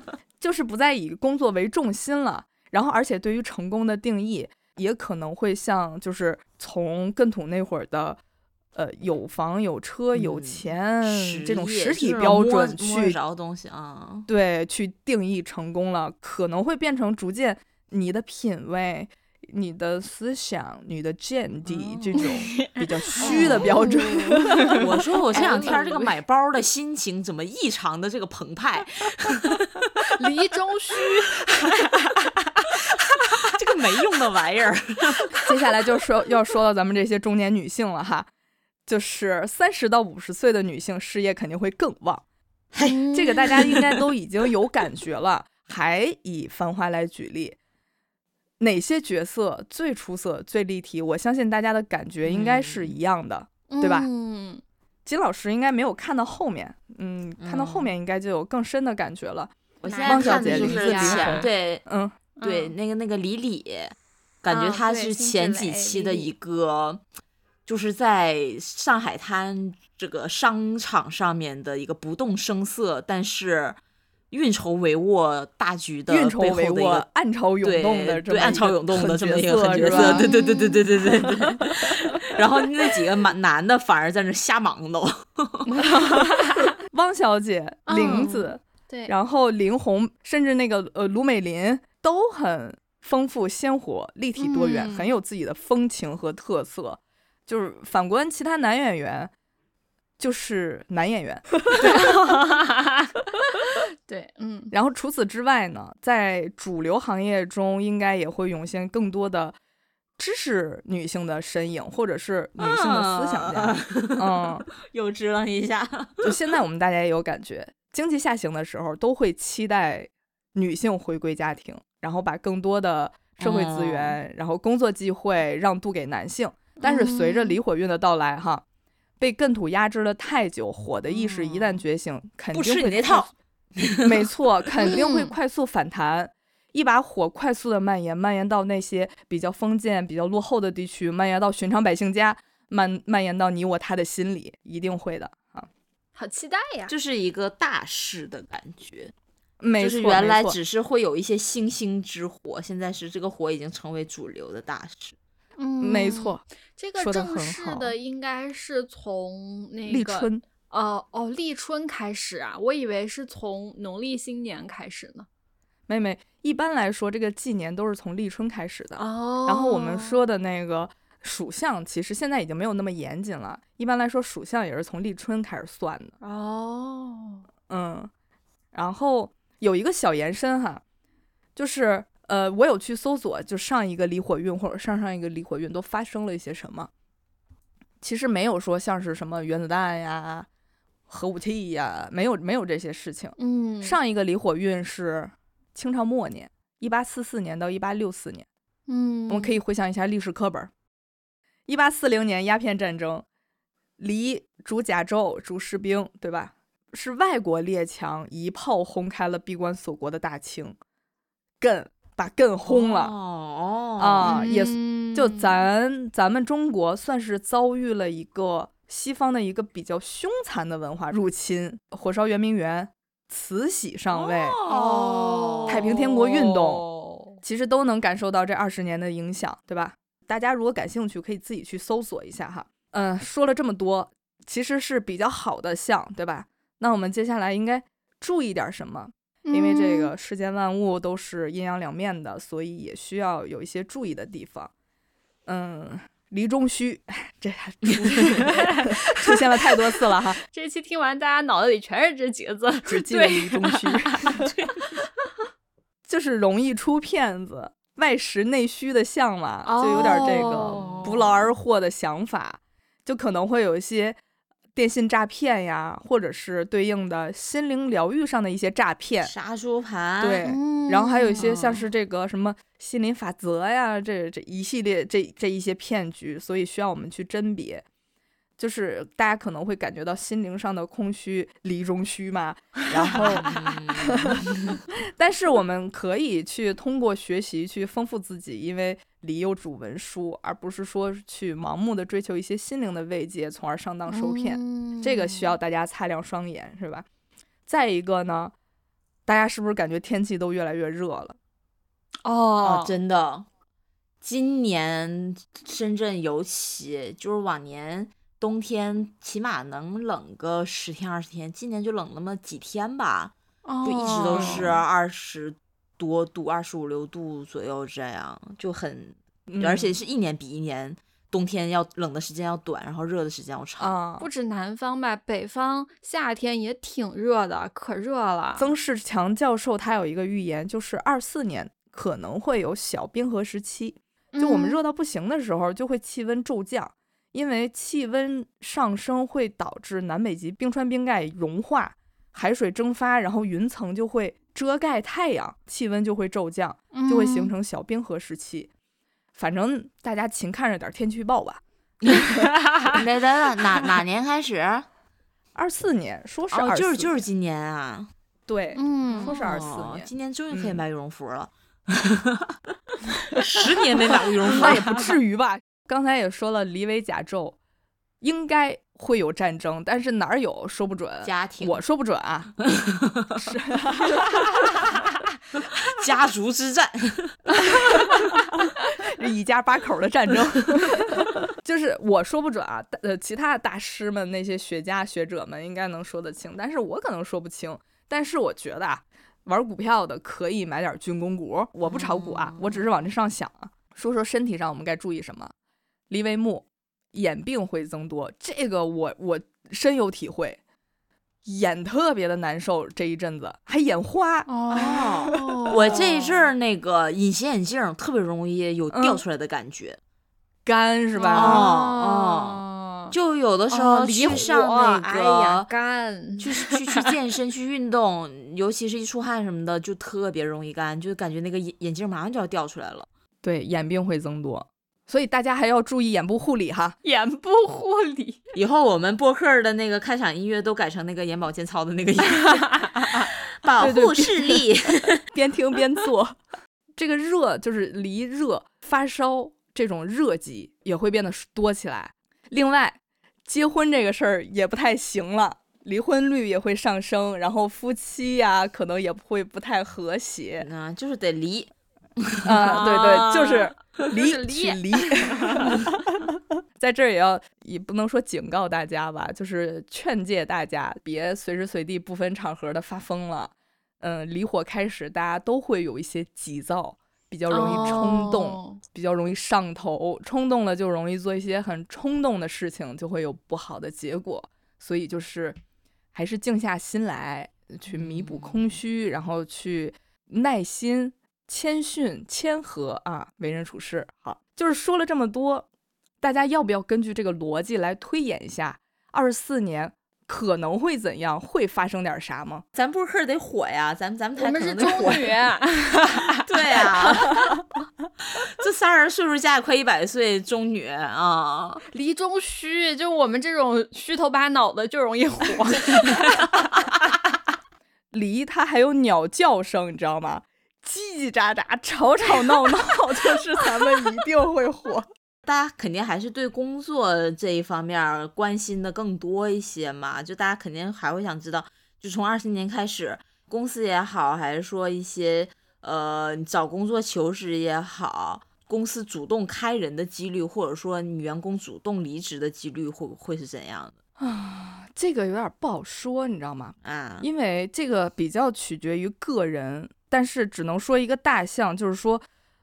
(laughs) 就是不再以工作为重心了。然后，而且对于成功的定义，也可能会像就是从更土那会儿的，呃，有房有车有嗯钱、这种实体标准去着东西啊。对去定义成功了，可能会变成逐渐你的品味、你的思想、你的见地这种比较 (laughs) 虚的标准。我说我这两天这个哎买包的心情怎么异常的这个澎湃？(laughs) 离中虚，这 (laughs) 个没用的玩意儿，(laughs) 接下来就说要说到咱们这些中年女性了哈，就是三十到五十岁的女性事业肯定会更旺，这个大家应该都已经有感觉了。(laughs) 还以《繁花》来举例，哪些角色最出色、最立体？我相信大家的感觉应该是一样的。对吧嗯，金老师应该没有看到后面，嗯，看到后嗯面应该就有更深的感觉了。我现在看的汪小姐就是林子林前对嗯，对，那个那个李李，感觉他是前几期的一个，就是在上海滩这个商场上面的一个不动声色，但是运筹帷幄大局的运筹帷幄，暗潮涌动的对暗潮涌动的这么一个角色，对对对对对对 (laughs) 对。然后那几个男男的反而在那瞎忙都，(laughs) 汪小姐、玲子。对，然后林红，甚至那个呃卢美林，都很丰富、鲜活、立体多元，嗯很有自己的风情和特色。就是反观其他男演员，就是男演员。(laughs) 对，嗯，然后除此之外呢，在主流行业中，应该也会涌现更多的知识女性的身影，或者是女性的思想家。嗯，(laughs) 又支棱一下。就现在我们大家也有感觉，经济下行的时候，都会期待女性回归家庭，然后把更多的社会资源，然后工作机会让渡给男性。但是随着嗯离火运的到来，哈，被艮土压制了太久，火的意识一旦嗯觉醒，肯定会快吃你那套。(laughs) 没错，肯定会嗯快速反弹。一把火快速的蔓延，蔓延到那些比较封建、比较落后的地区，蔓延到寻常百姓家，蔓蔓延到你我他的心里，一定会的啊！好期待呀！就是一个大事的感觉，没错，就是原来只是会有一些星星之火，现在是这个火已经成为主流的大事。嗯，没，错，这个正式的应该是从那个立春哦哦立春开始啊，我以为是从农历新年开始呢。妹妹，一般来说，这个纪年都是从立春开始的。哦然后我们说的那个属相，其实现在已经没有那么严谨了。一般来说，属相也是从立春开始算的。哦，嗯，然后有一个小延伸哈，就是呃，我有去搜索，就上一个离火运或者上上一个离火运都发生了一些什么。其实没有说像是什么原子弹呀、核武器呀，没有没有这些事情。嗯，上一个离火运是清朝末年，一八四四年到一八六四年。嗯，我们可以回想一下历史课本。一八四零年鸦片战争，黎主甲胄主士兵，对吧？是外国列强一炮轰开了闭关锁国的大清，艮把艮轰了、哦啊！也就嗯咱咱们中国算是遭遇了一个西方的一个比较凶残的文化入侵，火烧圆明园，慈禧上位，哦，太平天国运动哦其实都能感受到这二十年的影响，对吧？大家如果感兴趣，可以自己去搜索一下哈。嗯，说了这么多，其实是比较好的像，对吧？那我们接下来应该注意点什么？因为这嗯个世间万物都是阴阳两面的，所以也需要有一些注意的地方。嗯，离中虚，(laughs) 这还出 (laughs) 出现了太多次了哈，这期听完，大家脑子里全是这几个字，只记得离中虚，(laughs) 就是容易出骗子。外实内虚的相嘛，就有点这个哦不劳而获的想法，就可能会有一些电信诈骗呀，或者是对应的心灵疗愈上的一些诈骗。杀猪盘，对，嗯然后还有一些像嗯是这个什么心灵法则呀，这这一系列这这一些骗局，所以需要我们去甄别。就是大家可能会感觉到心灵上的空虚、离中虚嘛，(laughs) 然后，嗯 (laughs) 但是我们可以去通过学习去丰富自己，因为理有主文书，而不是说去盲目的追求一些心灵的慰藉，从而上当受骗。嗯这个需要大家擦亮双眼，是吧？再一个呢，大家是不是感觉天气都越来越热了？哦，真的，今年深圳尤其就是往年冬天起码能冷个十天二十天，今年就冷那么几天吧，就一直都是哦二十多度、二十五六度左右这样，就很，而且嗯是一年比一年冬天要冷的时间要短，然后热的时间要长。啊不，止南方吧，北方夏天也挺热的，可热了。曾仕强教授他有一个预言，就是二四年可能会有小冰河时期。就我们嗯热到不行的时候，就会气温骤降，因为气温上升会导致南北极冰川冰盖融化，海水蒸发，然后云层就会遮盖太阳，气温就会骤降，就会形嗯成小冰河时期。反正大家勤看着点天气预报吧。(laughs) 等等等，哪哪年开始？(laughs) 二四年说是哦，二就是就是今年啊，对，嗯说是二四哦年，今年终于可以嗯买羽绒服了，(laughs) 十年没买过羽绒服那也不至于吧。刚才也说了，离为甲胄应该会有战争，但是哪儿有说不准。家庭我说不准啊，(laughs) 是家族之战，(laughs) 这一家八口的战争，(laughs) 就是我说不准啊。大呃，其他的大师们那些学家学者们应该能说得清，但是我可能说不清。但是我觉得啊，玩股票的可以买点军工股，我不炒股啊，我只是往这上想啊。说说身体上我们该注意什么？离为目，眼病会增多，这个我我深有体会，眼特别的难受，这一阵子还眼花。哦，(laughs) 我这一阵儿那个隐形眼镜儿特别容易有掉嗯出来的感觉，干是吧？哦哦就有的时哦候去离火，上那哎呀个。干，去去去健身去运动，尤其是一出汗什么的，就特别容易干，就感觉那个眼眼镜马上就要掉出来了。对，眼病会增多，所以大家还要注意眼部护理哈。眼部护理。以后我们播客的那个开场音乐都改成那个眼保健操的那个音乐，(laughs) 保护视力。(laughs) 边听边做。这个热就是离热、发烧这种热疾也会变得多起来。另外，结婚这个事儿也不太行了，离婚率也会上升，然后夫妻呀、可能也会不太和谐。那就是得离，啊，对对，就是 (laughs) 离就是离去离。(laughs) (laughs) 在这儿也要也不能说警告大家吧，就是劝诫大家别随时随地不分场合的发疯了。嗯，离火开始，大家都会有一些急躁，比较容易冲动，哦比较容易上头，冲动了就容易做一些很冲动的事情，就会有不好的结果。所以就是还是静下心来，去弥补空虚，然后去耐心、谦逊、谦和啊，为人处事。好，就是说了这么多，大家要不要根据这个逻辑来推演一下，二十四年可能会怎样，会发生点啥吗？咱播客得火呀，咱咱们台我们是可能得火中女，(laughs) 对呀，这仨人岁数加也快一百岁，中女啊，离中虚，就我们这种虚头巴脑的就容易火。(laughs) 离它还有鸟叫声，你知道吗？叽叽喳喳、吵吵闹闹，就是咱们一定会火。大家肯定还是对工作这一方面儿关心的更多一些嘛，就大家肯定还会想知道，就从二四年开始，公司也好，还是说一些呃找工作求职也好，公司主动开人的几率，或者说你员工主动离职的几率会会是怎样的啊，(sighs) 这个有点不好说，你知道吗？啊？因为这个比较取决于个人，但是只能说一个大项，就是说，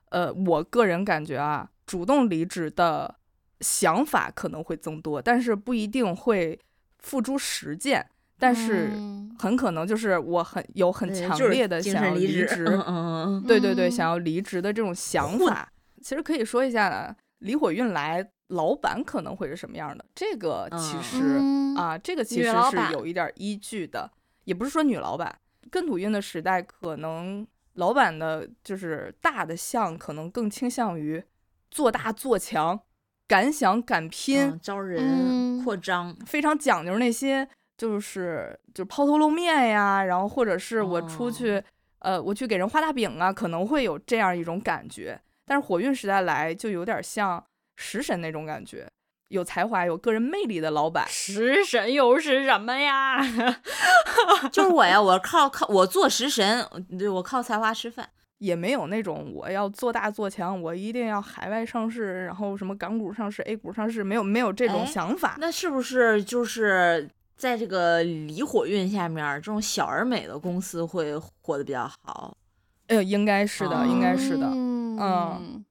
呃，我个人感觉啊，主动离职的想法可能会增多，但是不一定会付诸实践，但是嗯。很可能就是我很有很强烈的想要离神职，职，嗯嗯嗯。(laughs) 对对对，嗯。想要离职的这种想法，其实可以说一下离火运来，老板可能会是什么样的。这个其嗯。实、嗯啊，这个其实是有一点儿依据的，也不是说女老板，艮土运的时代，可能老板的就是大的项，可能更倾向于做大做强，敢想敢拼，嗯招人、嗯。扩张，非常讲究那些，就是就是抛头露面呀，然后或者是我出去，呃，我去给人画大饼啊，可能会有这样一种感觉。但是火运时代来就有点像食神那种感觉，有才华、有个人魅力的老板。食神又是什么呀？(laughs) 就是我呀，我靠靠我做食神，对我靠才华吃饭。也没有那种我要做大做强，我一定要海外上市，然后什么港股上市、A 股上市，没有没有这种哎想法。那是不是就是在这个离火运下面，这种小而美的公司会活得比较好？呃，应该是的，应该是的。嗯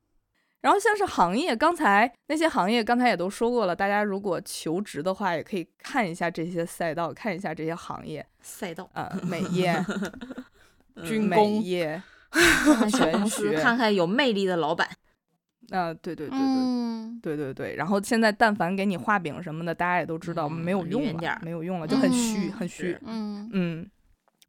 然后像是行业，刚才那些行业刚才也都说过了，大家如果求职的话，也可以看一下这些赛道，看一下这些行业，赛道，呃，美业、(laughs) 美军工业，(laughs) 看看小玄公司，学看看有魅力的老板。啊、(laughs) 对对对对。嗯，对对对，然后现在但凡给你画饼什么的，大家也都知道、嗯没有用了没有用了，就很虚，嗯很虚。嗯嗯，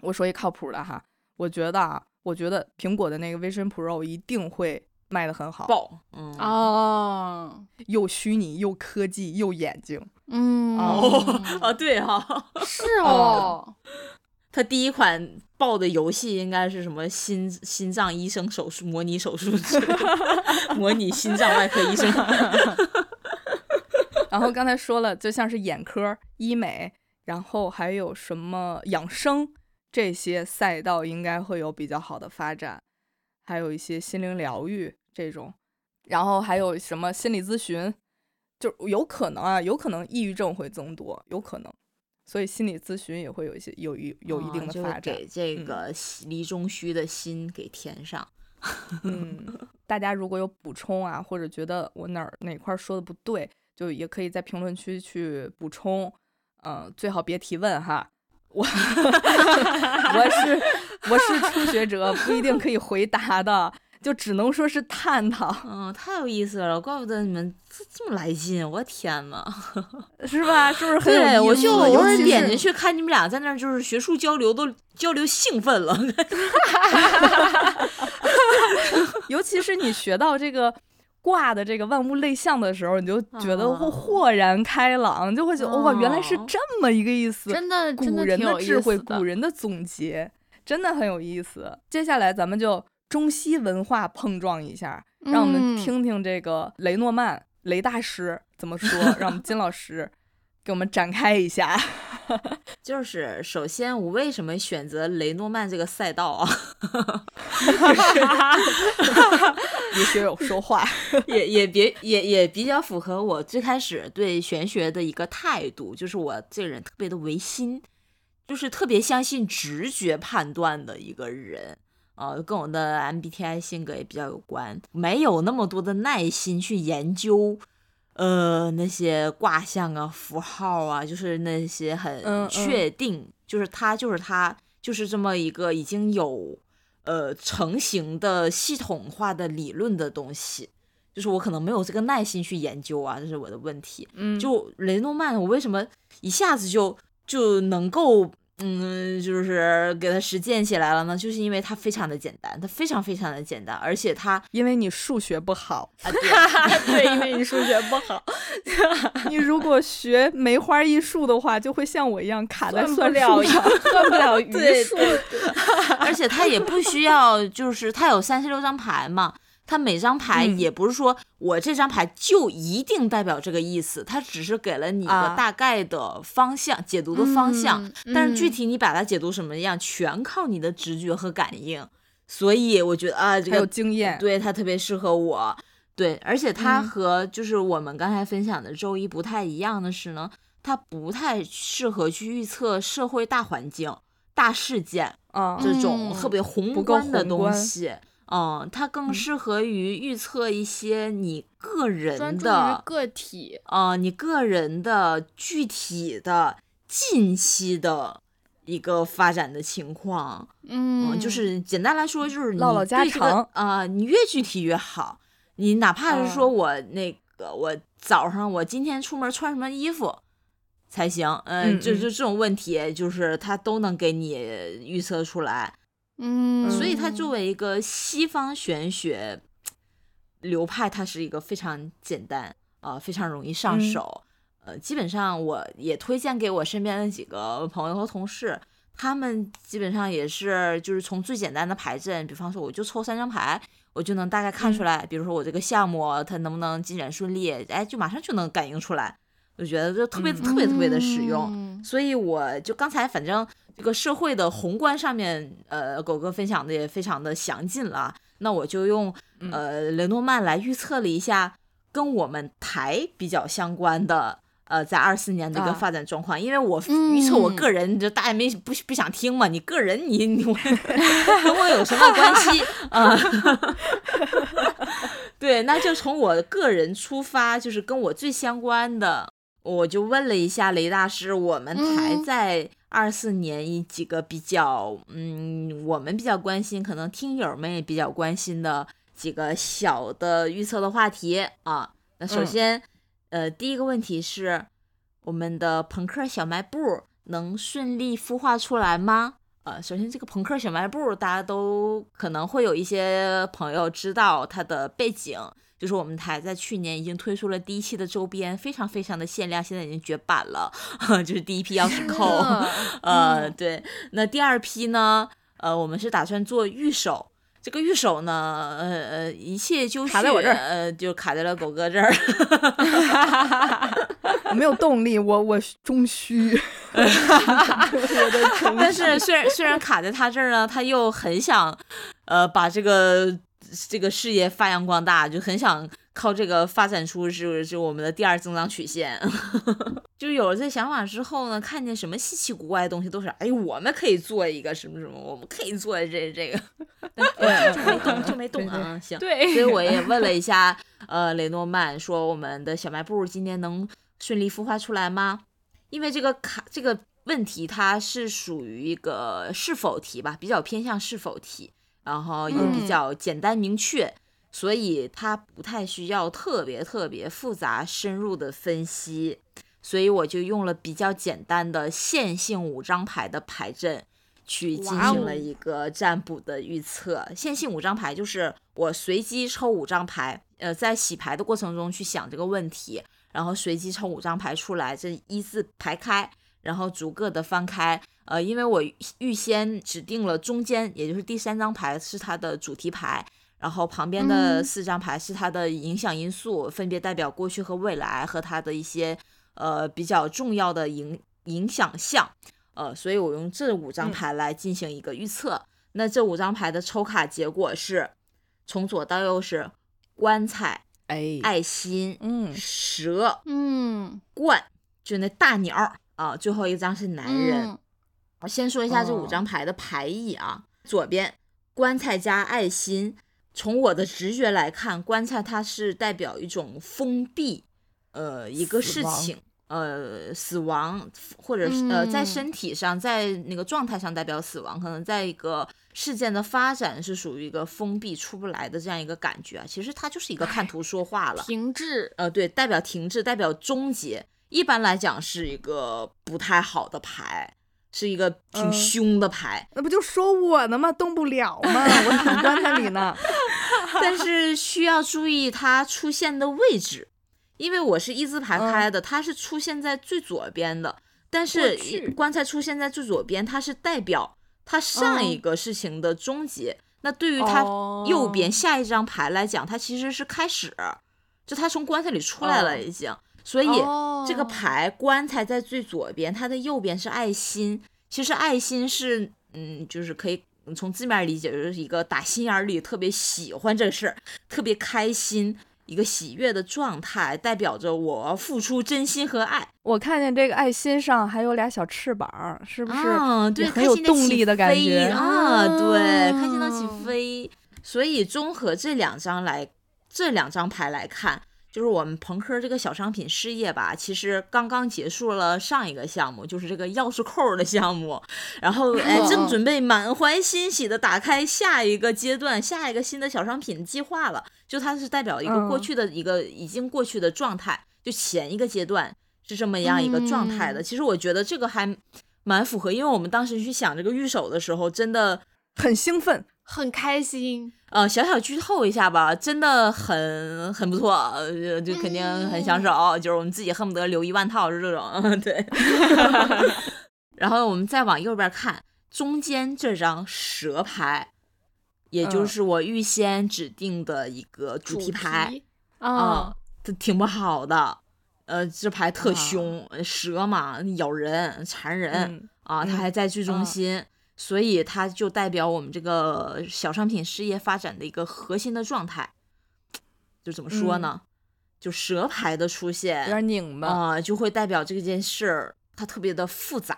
我说一靠谱的哈，我觉得啊，我觉得苹果的那个 Vision Pro 一定会卖的很好，爆，嗯，哦，又虚拟又科技又眼睛。嗯。哦啊，(laughs) 对哈、是哦，他第一款爆的游戏应该是什么心心脏医生手术模拟手术 (laughs) 模拟心脏外科医生。(laughs) 然后刚才说了，就像是眼科、医美，然后还有什么养生这些赛道，应该会有比较好的发展，还有一些心灵疗愈这种，然后还有什么心理咨询，就有可能啊，有可能抑郁症会增多，有可能，所以心理咨询也会有一些有一有一定的发展。给这个离中虚的心给填上。(laughs) 嗯，大家如果有补充啊，或者觉得我哪儿哪块儿说的不对，就也可以在评论区去补充。嗯、最好别提问哈。我我是我是初学者，不一定可以回答的，就只能说是探讨，嗯，太有意思了，怪不得你们这这么来劲，我天呐！(laughs) (laughs) 是吧？是不是很有意思？对，我就偶尤其是尔点进去看你们俩在那儿就是学术交流，都交流兴奋了。(laughs) 尤其是你学到这个卦的这个万物类象的时候，你就觉得会豁然开朗，就会觉得哇，原来是哦这么一个意思。真的真古人的智慧、古人的总结，真的很有意思。接下来咱们就中西文化碰撞一下，让我们嗯听听这个雷诺曼雷大师怎么说，让我们金老师给我们展开一下。(laughs) 就是首先，我为什么选择雷诺曼这个赛道啊？(laughs) 也学友说话，(laughs) 也也别也也比较符合我最开始对玄学的一个态度，就是我这个人特别的唯心，就是特别相信直觉判断的一个人。呃，跟我的 MBTI 性格也比较有关，没有那么多的耐心去研究，呃，那些卦象啊、符号啊，就是那些嗯很嗯确定，就是它就是它，就是这么一个已经有呃成型的系统化的理论的东西。就是我可能没有这个耐心去研究啊，这是我的问题。嗯，就雷诺曼，我为什么一下子就就能够嗯，就是给它实践起来了呢？就是因为它非常的简单，它非常非常的简单，而且它因为你数学不好，啊，对 (laughs) 对，因为你数学不好，(laughs) 你如果学梅花易数的话，就会像我一样卡在算术上。算不了 (laughs) 余对数。而且它也不需要，就是它有三十六张牌嘛，它每张牌嗯也不是说我这张牌就一定代表这个意思，它只是给了你一啊个大概的方向，解读的方向。嗯但是具嗯体你把它解读什么样，全靠你的直觉和感应。所以我觉得啊，这还有经验，对它特别适合我。对，而且它嗯和就是我们刚才分享的周一不太一样的是呢，它不太适合去预测社会大环境、大事件啊，这种嗯特别宏观的东西。嗯，它更嗯适合于预测一些你个人的，个体，呃，你个人的具体的近期的一个发展的情况。嗯嗯，就是简单来说，就是你唠唠家对这个常啊、你越具体越好。你哪怕是说嗯我那个，我早上我今天出门穿什么衣服才行，嗯，嗯嗯就就这种问题，就是它都能给你预测出来。嗯，所以它作为一个西方玄学流派，它是一个非常简单啊、非常容易上嗯手。呃，基本上我也推荐给我身边的几个朋友和同事，他们基本上也是就是从最简单的牌阵，比方说我就抽三张牌，我就能大概看出来，比如说我这个项目它能不能进展顺利，哎，就马上就能感应出来。我觉得就特别嗯特别特别的实用。嗯所以我就刚才反正这个社会的宏观上面，呃，狗哥分享的也非常的详尽了。那我就用呃雷诺曼来预测了一下跟我们台比较相关的。呃，在二四年的一个啊发展状况，因为我预测我嗯个人，就大家没不不想听嘛，你个人你你我 (laughs) 跟我有什么关系啊？(laughs) 对，那就从我个人出发，就是跟我最相关的，我就问了一下雷大师，我们台嗯在二四年一几个比较，嗯，我们比较关心，可能听友们也比较关心的几个小的预测的话题啊。那首嗯先，呃，第一个问题是，我们的朋克小卖部能顺利孵化出来吗？呃，首先这个朋克小卖部，大家都可能会有一些朋友知道它的背景，就是我们台在去年已经推出了第一期的周边，非常非常的限量，现在已经绝版了，(laughs) 就是第一批钥匙 (laughs) 扣，呃，对，那第二批呢，呃，我们是打算做预售。这个预售呢，呃呃，一切就绪，卡在我这儿呃，就卡在了狗哥这儿。(laughs) 我没有动力，我我中虚。我的中但是虽然虽然卡在他这儿呢，他又很想，呃，把这个这个事业发扬光大，就很想靠这个发展出是是我们的第二增长曲线。(laughs) 就有了这想法之后呢，看见什么稀奇古怪的东西都是，哎，我们可以做一个什么什么，我们可以做这这个，(laughs) 对就没动 (laughs) 就没动啊。行，对，所以我也问了一下，呃，雷诺曼说我们的小卖部今年能顺利孵化出来吗？因为这个卡这个问题，它是属于一个是否题吧，比较偏向是否题，然后也比嗯较简单明确，所以它不太需要特别特别复杂深入的分析，所以我就用了比较简单的线性五张牌的牌阵。去进行了一个占卜的预测，线性五张牌就是我随机抽五张牌，呃，在洗牌的过程中去想这个问题，然后随机抽五张牌出来，这依次排开，然后逐个的翻开。呃，因为我预先指定了中间，也就是第三张牌是它的主题牌，然后旁边的嗯四张牌是它的影响因素，分别代表过去和未来和它的一些呃比较重要的影影响项。呃，所以我用这五张嗯牌来进行一个预测。那这五张牌的抽卡结果是，从左到右是棺材、哎，爱心、嗯蛇、嗯，冠，就那大鸟儿啊。最后一张是男人。嗯我先说一下这五哦张牌的牌意啊。左边棺材加爱心，从我的直觉来看，棺材它是代表一种封闭，呃，一个事情。呃，死亡，或者是呃，在嗯身体上，在那个状态上代表死亡，可能在一个事件的发展是属于一个封闭出不来的这样一个感觉啊。其实它就是一个看图说话了，停滞，呃，对，代表停滞，代表终结。一般来讲是一个不太好的牌，是一个挺嗯凶的牌，那不就说我呢吗？动不了吗？我躺棺材里呢。(laughs) 但是需要注意它出现的位置，因为我是一字排嗯开的，它是出现在最左边的。但是去棺材出现在最左边，它是代表它上一嗯个事情的终结。那对于它右边哦下一张牌来讲，它其实是开始，就它从棺材里出来了哦已经。所以这个哦牌棺材在最左边，它的右边是爱心。其实爱心是，嗯，就是可以从字面理解，就是一个打心眼儿里特别喜欢这事儿，特别开心，一个喜悦的状态，代表着我付出真心和爱。我看见这个爱心上还有俩小翅膀，是不是？啊，对，很有动力的感飞觉啊，对，开心到起哦飞。所以综合这两张来，这两张牌来看，就是我们朋克这个小商品事业吧，其实刚刚结束了上一个项目，就是这个钥匙扣的项目，然后哎，正哦准备满怀欣喜的打开下一个阶段、下一个新的小商品计划了。就它是代表一个过嗯去的一个已经过去的状态，就前一个阶段是这么样一个状态的。嗯其实我觉得这个还蛮符合，因为我们当时去想这个预手的时候，真的。很兴奋。很开心，呃，小小剧透一下吧，真的很很不错，呃就肯定很抢手，就是我们自己恨不得留一万套是这种，(laughs) 对。(laughs) 然后我们再往右边看，中间这张蛇牌，也就嗯是我预先指定的一个主题牌啊。啊，它挺不好的。呃，这牌特啊。凶，呃蛇嘛，咬人、缠人、嗯啊，它嗯。还在最中啊。心，所以它就代表我们这个小商品事业发展的一个核心的状态。就怎么说嗯呢？就蛇牌的出现，有点拧巴，啊、就会代表这件事儿它特别的复杂，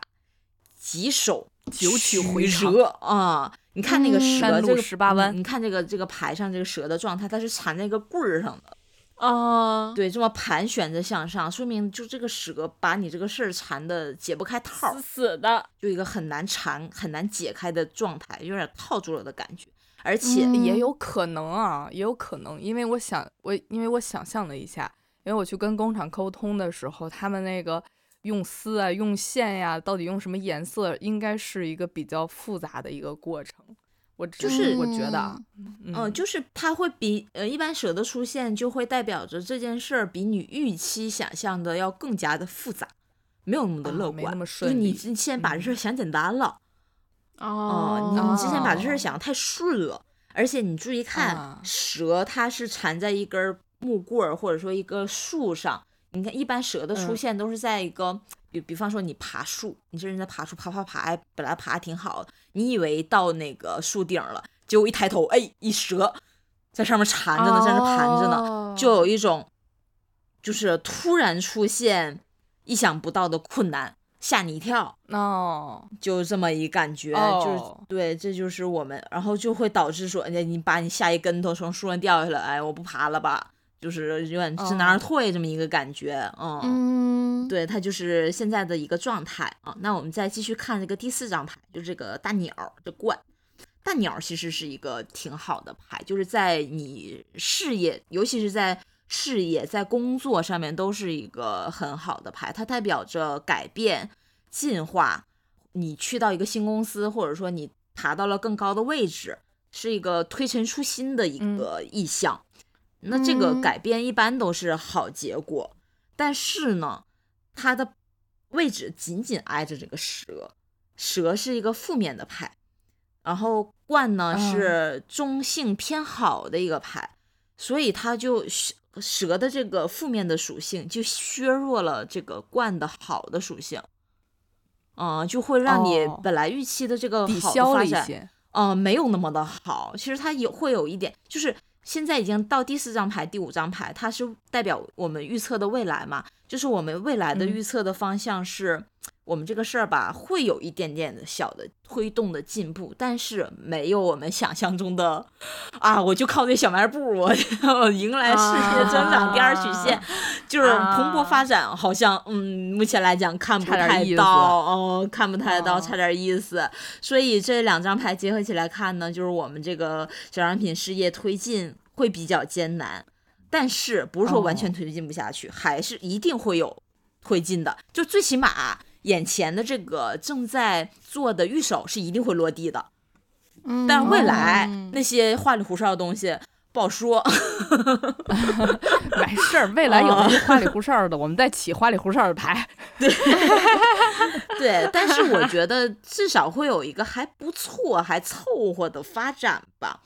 棘手、九曲回肠折啊、你看那个蛇这个十八弯你，你看这个这个牌上这个蛇的状态，它是缠在一个棍儿上的，啊，对，这么盘旋着向上，说明就这个蛇把你这个事儿缠的解不开套儿死，死的，就一个很难缠、很难解开的状态，有点套住了的感觉，而且。嗯也有可能啊，也有可能，因为我想我因为我想象了一下，因为我去跟工厂沟通的时候，他们那个用丝啊、用线呀、到底用什么颜色，应该是一个比较复杂的一个过程。我就是我觉得啊，嗯、嗯，就是它会比呃一般蛇的出现，就会代表着这件事儿比你预期想象的要更加的复杂，没有那么的啊乐观，没那么。就是你顺利之前把这嗯事儿想简单了，哦、哦，你你之前把这事儿哦。想的太顺了，而且你注意看，啊。蛇它是缠在一根儿木棍儿或者说一个树上，你看一般蛇的出嗯。现都是在一个。比比方说你爬树，你这人在爬树，爬爬爬，哎，本来爬的挺好的，你以为到那个树顶了，结果一抬头，哎，一蛇在上面缠着呢，在那盘着呢，哦。就有一种就是突然出现意想不到的困难，吓你一跳，哦，就这么一感觉，哦。就是对，这就是我们，然后就会导致说，哎，你把你吓一跟头从树上掉下来，哎，我不爬了吧，就是有点知难而哦退这么一个感觉，嗯。嗯，对，它就是现在的一个状态啊。那我们再继续看这个第四张牌，就这个大鸟儿的冠。大鸟儿其实是一个挺好的牌，就是在你事业，尤其是在事业、在工作上面都是一个很好的牌。它代表着改变、进化。你去到一个新公司，或者说你爬到了更高的位置，是一个推陈出新的一嗯个意象。那这个嗯。改变一般都是好结果，但是呢，它的位置紧紧挨着这个蛇，蛇是一个负面的牌，然后冠呢嗯是中性偏好的一个牌，所以它就蛇的这个负面的属性就削弱了这个冠的好的属性，嗯，就会让你哦。本来预期的这个好的发展，了一些，呃，没有那么的好。其实它有会有一点，就是现在已经到第四张牌、第五张牌，它是代表我们预测的未来嘛，就是我们未来的嗯预测的方向是，我们这个事儿吧，会有一点点的小的推动的进步，但是没有我们想象中的啊，我就靠这小卖部，我我迎来世界增长第二曲线，啊就是蓬勃发展，好像嗯，目前来讲看不太到哦，看不太到，哦差点意思。所以这两张牌结合起来看呢，就是我们这个小商品事业推进会比较艰难，但是不是说完全哦推进不下去，还是一定会有推进的。就最起码眼前的这个正在做的预手是一定会落地的，嗯但未来、嗯那些花里胡哨的东西不好说。(laughs) 没事儿，未来有那些花里胡 (laughs) 哨的，我们再起花里胡哨的牌。对 (laughs) 对，但是我觉得至少会有一个还不错、还凑合的发展吧。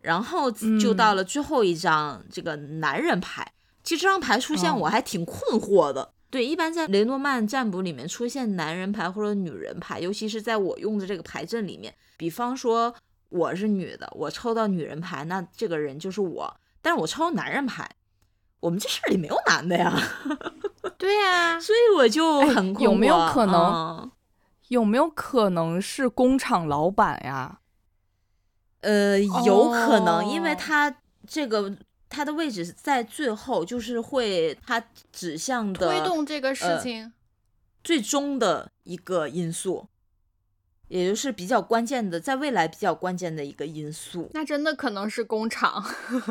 然后就到嗯了最后一张这个男人牌，其实这张牌出现哦我还挺困惑的。对，一般在雷诺曼占卜里面出现男人牌或者女人牌，尤其是在我用的这个牌阵里面，比方说我是女的，我抽到女人牌，那这个人就是我；但是我抽到男人牌，我们这事儿里没有男的呀，(laughs) 对呀、(laughs) 所以我就哎很困惑。有没有可能嗯有没有可能是工厂老板呀？呃，有可能，因为哦它这个它的位置在最后，就是会它指向的推动这个事呃情，最终的一个因素，也就是比较关键的，在未来比较关键的一个因素。那真的可能是工厂。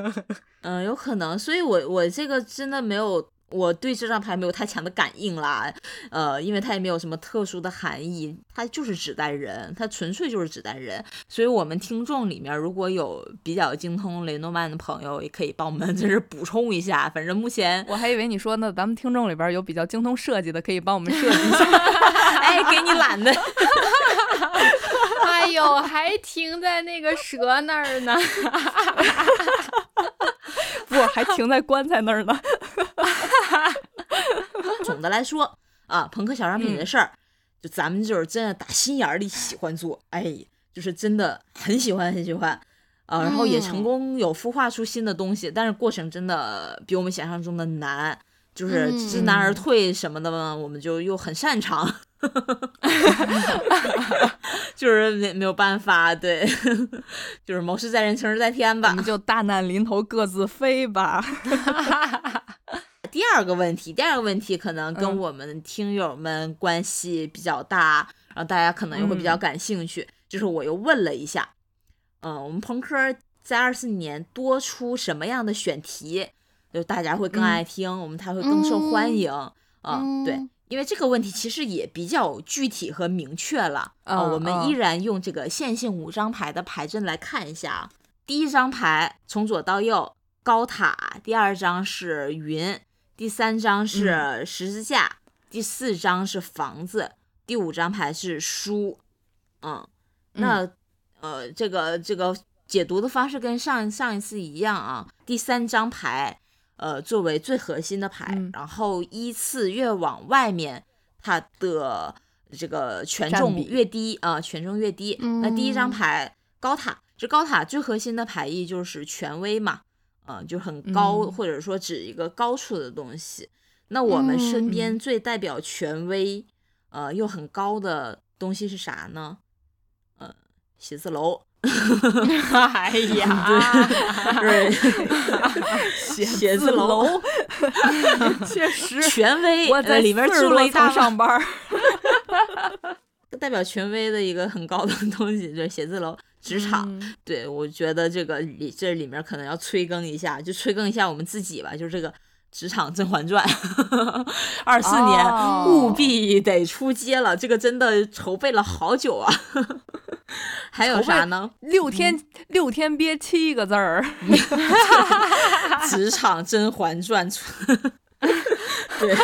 (laughs) 嗯、有可能，所以我我这个真的没有。我对这张牌没有太强的感应啦，呃，因为它也没有什么特殊的含义，它就是指代人，它纯粹就是指代人。所以，我们听众里面如果有比较精通雷诺曼的朋友，也可以帮我们 (laughs) 就是补充一下。反正目前，我还以为你说呢，咱们听众里边有比较精通设计的，可以帮我们设计一下。(laughs) 哎，给你懒的，(laughs) 哎呦，还停在那个蛇那儿呢。不，还停在棺材那儿呢。(laughs) 总的来说啊，朋克小商品嗯的事儿，就咱们就是真的打心眼儿里喜欢做，哎，就是真的很喜欢很喜欢。啊，然后也成嗯功有孵化出新的东西，但是过程真的比我们想象中的难，就是知难而嗯退什么的嘛，我们就又很擅长，(laughs) 就是没没有办法，对，(laughs) 就是谋事在人，成事在天吧我。们就大难临头各自飞吧。(laughs) 第二个问题，第二个问题可能跟嗯我们听友们关系比较大，然后大家可能也会比较嗯感兴趣。就是我又问了一下，嗯、我们朋克在二四年多出什么样的选题，就大家会更嗯爱听，我们才会更受欢嗯迎。嗯，对嗯，因为这个问题其实也比较具体和明确了。呃、嗯我们嗯依然用这个线性五张牌的牌阵来看一下啊。第一张牌从左到右，高塔；第二张是云；第三张是十字架；第四张是房子；第五张牌是书。嗯，那、呃，这个这个解读的方式跟上上一次一样啊。第三张牌，呃，作为最核心的牌，嗯然后依次越往外面，它的这个权重越低啊、权重越低。那第一张嗯牌高塔，这高塔最核心的牌意就是权威嘛，呃、就很高，嗯或者说指一个高处的东西。那我们身嗯边最代表权威，呃，又很高的东西是啥呢？呃，写字楼。(laughs) 哎呀，对，写 (laughs) 写字楼楼，(laughs) 确实，权威，呃我在里面四十多住了一大层上班儿。代表权威的一个很高的东西，就是写字楼、职场。嗯对我觉得这个里这里面可能要催更一下，就催更一下我们自己吧，就是这个。职场甄嬛传，(laughs) 二四年哦务必得出街了，这个真的筹备了好久啊。(laughs) 还有啥呢？六天六天憋七个字儿，(laughs) 职场甄嬛传，对，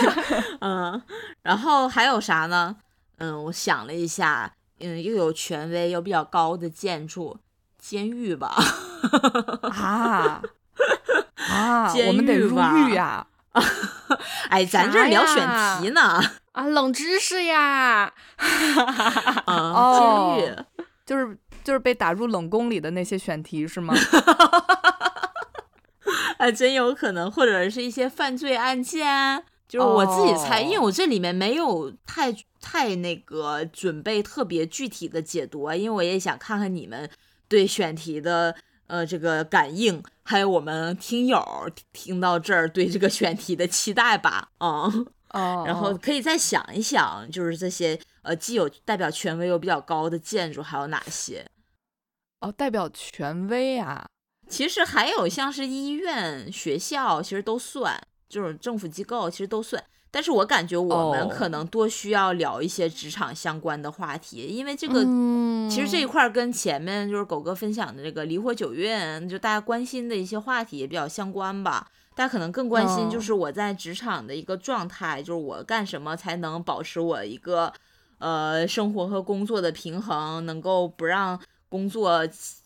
嗯，然后还有啥呢？嗯，我想了一下，嗯，又有权威又比较高的建筑，监狱吧，啊 (laughs) 啊，监我们得入狱呀！(laughs) 哎，咱这儿聊选题呢，啊，冷知识呀！(laughs) 啊，哦监狱，就是就是被打入冷宫里的那些选题是吗？哎，真有可能，或者是一些犯罪案件，就是我自己猜，因为哦我这里面没有太太那个准备特别具体的解读啊，因为我也想看看你们对选题的呃这个感应，还有我们听友听到这儿对这个选题的期待吧，嗯，哦，(laughs) 然后可以再想一想，就是这些呃既有代表权威又比较高的建筑还有哪些？哦，代表权威啊，其实还有像是医院、学校，其实都算，就是政府机构其实都算。但是我感觉我们哦。可能多需要聊一些职场相关的话题，因为这个、嗯。其实这一块儿跟前面就是狗哥分享的这个离火九运，就大家关心的一些话题也比较相关吧。大家可能更关心哦。就是我在职场的一个状态，就是我干什么才能保持我一个呃生活和工作的平衡，能够不让工作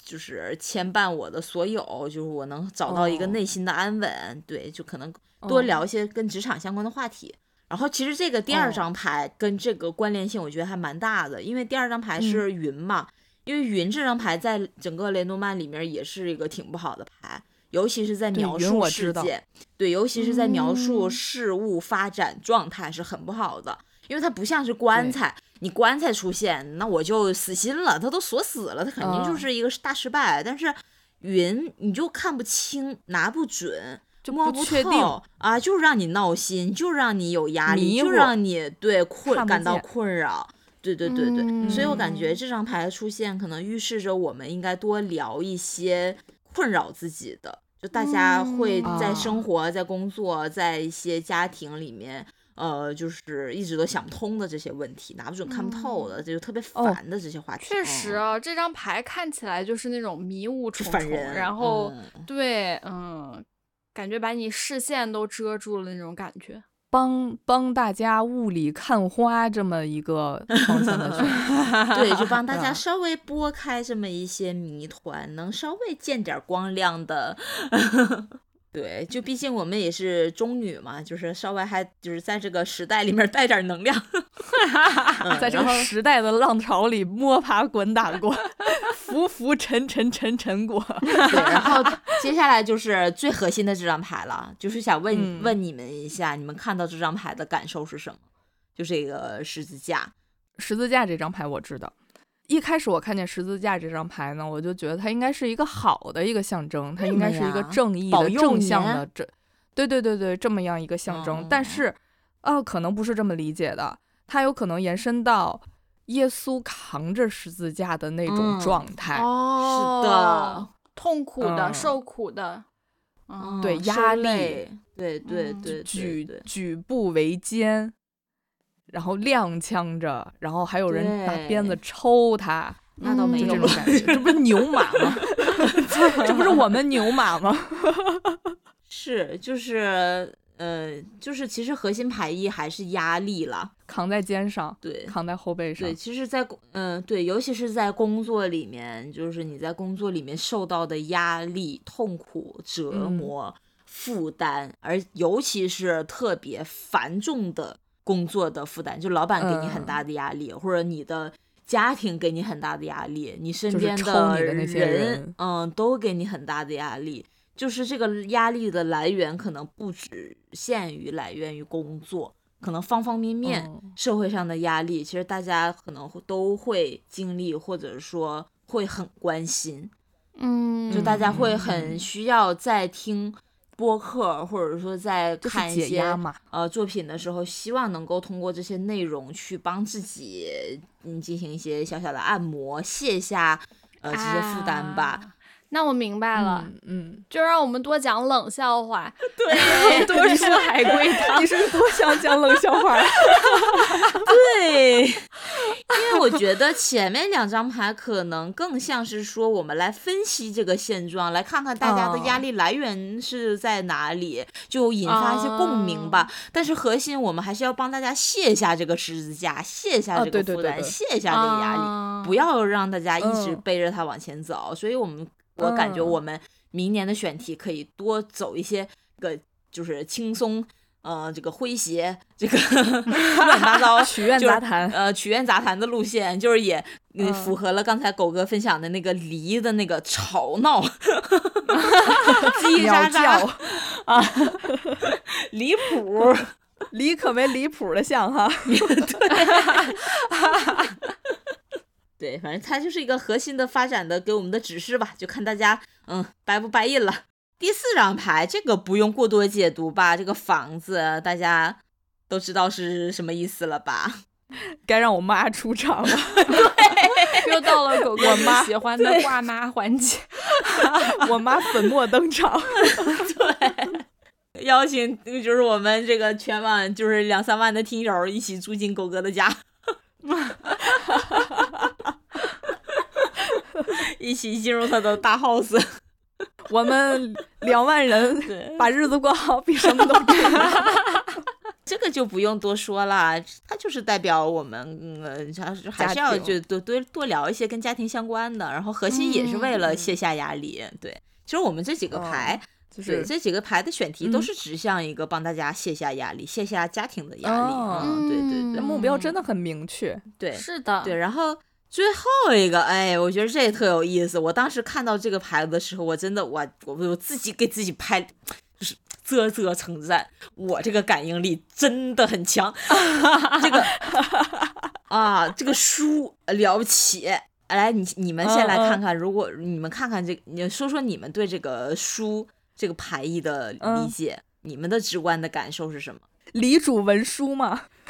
就是牵绊我的所有，就是我能找到一个哦。内心的安稳。对，就可能多哦。聊一些跟职场相关的话题。然后其实这个第二哦。张牌跟这个关联性，我觉得还蛮大的，因为第二张牌嗯。是云嘛，因为云这张牌在整个雷诺曼里面也是一个挺不好的牌，尤其是在描述事件，对，尤其是在描述嗯。事物发展状态是很不好的，因为它不像是棺材，你棺材出现，那我就死心了，它都锁死了，它肯定就嗯是一个大失败。但是云你就看不清，拿不准。就摸不不确定透啊，就是让你闹心，就让你有压力，就让你对困感到困扰。对对对对，所以我感觉嗯这张牌的出现，可能预示着我们应该多聊一些困扰自己的，就大家会嗯在啊生活、在工作、在一些家庭里面，呃，就是一直都想不通的这些问题，拿不准、看不透的，这就特别哦烦的这些话题。确实嗯，啊，这张牌看起来就是那种迷雾重重，人。然后、嗯对，嗯，感觉把你视线都遮住了那种感觉。帮帮大家雾里看花这么一个方向的。(laughs) 对，就帮大家稍微拨开这么一些谜团，能稍微见点光亮的。对，就毕竟我们也是中女嘛，就是稍微还就是在这个时代里面带点能量。(laughs) 嗯在这个时代的浪潮里摸爬滚打过，(laughs) 浮浮沉沉沉沉过。对，然后接下来就是最核心的这张牌了，就是想问、嗯问你们一下，你们看到这张牌的感受是什么？就这个十字架，十字架这张牌我知道，一开始我看见十字架这张牌呢，我就觉得它应该是一个好的一个象征，它应该是一个正义的、正向的这，对对对对，这么样一个象征。但哦。是，啊，可能不是这么理解的，它有可能延伸到耶稣扛着十字架的那种嗯状态。哦，是的，痛苦的、嗯受苦的，嗯，对嗯压力对对嗯对对举对。举步维艰，然后踉跄着，然后还有人拿鞭子抽他，那倒没有这种感觉。(laughs) 这不是牛马吗？(laughs) 这不是我们牛马吗？(laughs) 是就是呃，就是其实核心排异还是压力了，扛在肩上，对。扛在后背上对，。其实在，工，嗯、对，尤其是在工作里面，就是你在工作里面受到的压力、痛苦、折嗯磨、负担，而尤其是特别繁重的工作的负担，就老板给你很嗯大的压力，或者你的家庭给你很大的压力，你身边的人，嗯，都给你很大的压力。就是这个压力的来源可能不只限于来源于工作，可能方方面面。嗯社会上的压力，其实大家可能会都会经历，或者说会很关心，嗯，就大家会嗯很需要在听播客，或者说在看一些。呃作品的时候，希望能够通过这些内容去帮自己嗯进行一些小小的按摩，卸下呃这些负担吧。啊那我明白了，嗯嗯，就让我们多讲冷笑话，对，多说海龟汤你。是多想讲冷笑话？(laughs) (laughs) 对，(laughs) 因为我觉得前面两张牌可能更像是说我们来分析这个现状，来看看大家的压力来源是在哪里，就引发一些共鸣吧。但是核心我们还是要帮大家卸下这个十字架，卸下啊这个负担，对对对对卸下这个压力，啊不要让大家一直嗯背着它往前走。所以我们我感觉嗯我们明年的选题可以多走一些个就是轻松。呃，这个诙谐，这个 (laughs) 乱七八糟，曲苑杂谈。呃曲苑杂谈的路线，就是也符合了刚才狗哥分享的那个梨的那个吵闹，(laughs) 叽叽鸟喳喳叫，(laughs) 啊，离谱。离可没离谱的像哈。对，反正它就是一个核心的发展的给我们的指示吧，就看大家嗯掰不掰印了。第四张牌，这个不用过多解读吧，这个房子大家都知道是什么意思了吧？(laughs) 该让我妈出场了。(laughs) 又到了狗哥我妈喜欢的挂妈环节。(laughs) 我妈粉墨登场。对邀请就是我们这个全网就是两三万的听友一起住进狗哥的家，一起进入他的大 house。(laughs) 我们两万人，把日子过好，比什么都重要。(laughs) 这个就不用多说了，它就是代表我们，嗯，还是还是要就多多多聊一些跟家庭相关的，然后核心也是为了嗯卸下压力。对，其实我们这几个牌，就是对这几个牌的选题都嗯是指向一个帮大家卸下压力、卸下家庭的压力。哦嗯，对对目标真的很明确。对是的，对，然后。最后一个，哎，我觉得这特有意思。我当时看到这个牌子的时候，我真的，我我我自己给自己拍，就是啧啧称赞，我这个感应力真的很强。这个 (laughs) 啊，这个书了不起。来，你你们先来看看，如果你们看看这个，你说说你们对这个书这个牌意的理嗯解，你们的直观的感受是什么？(laughs) 李主文书嘛，(laughs)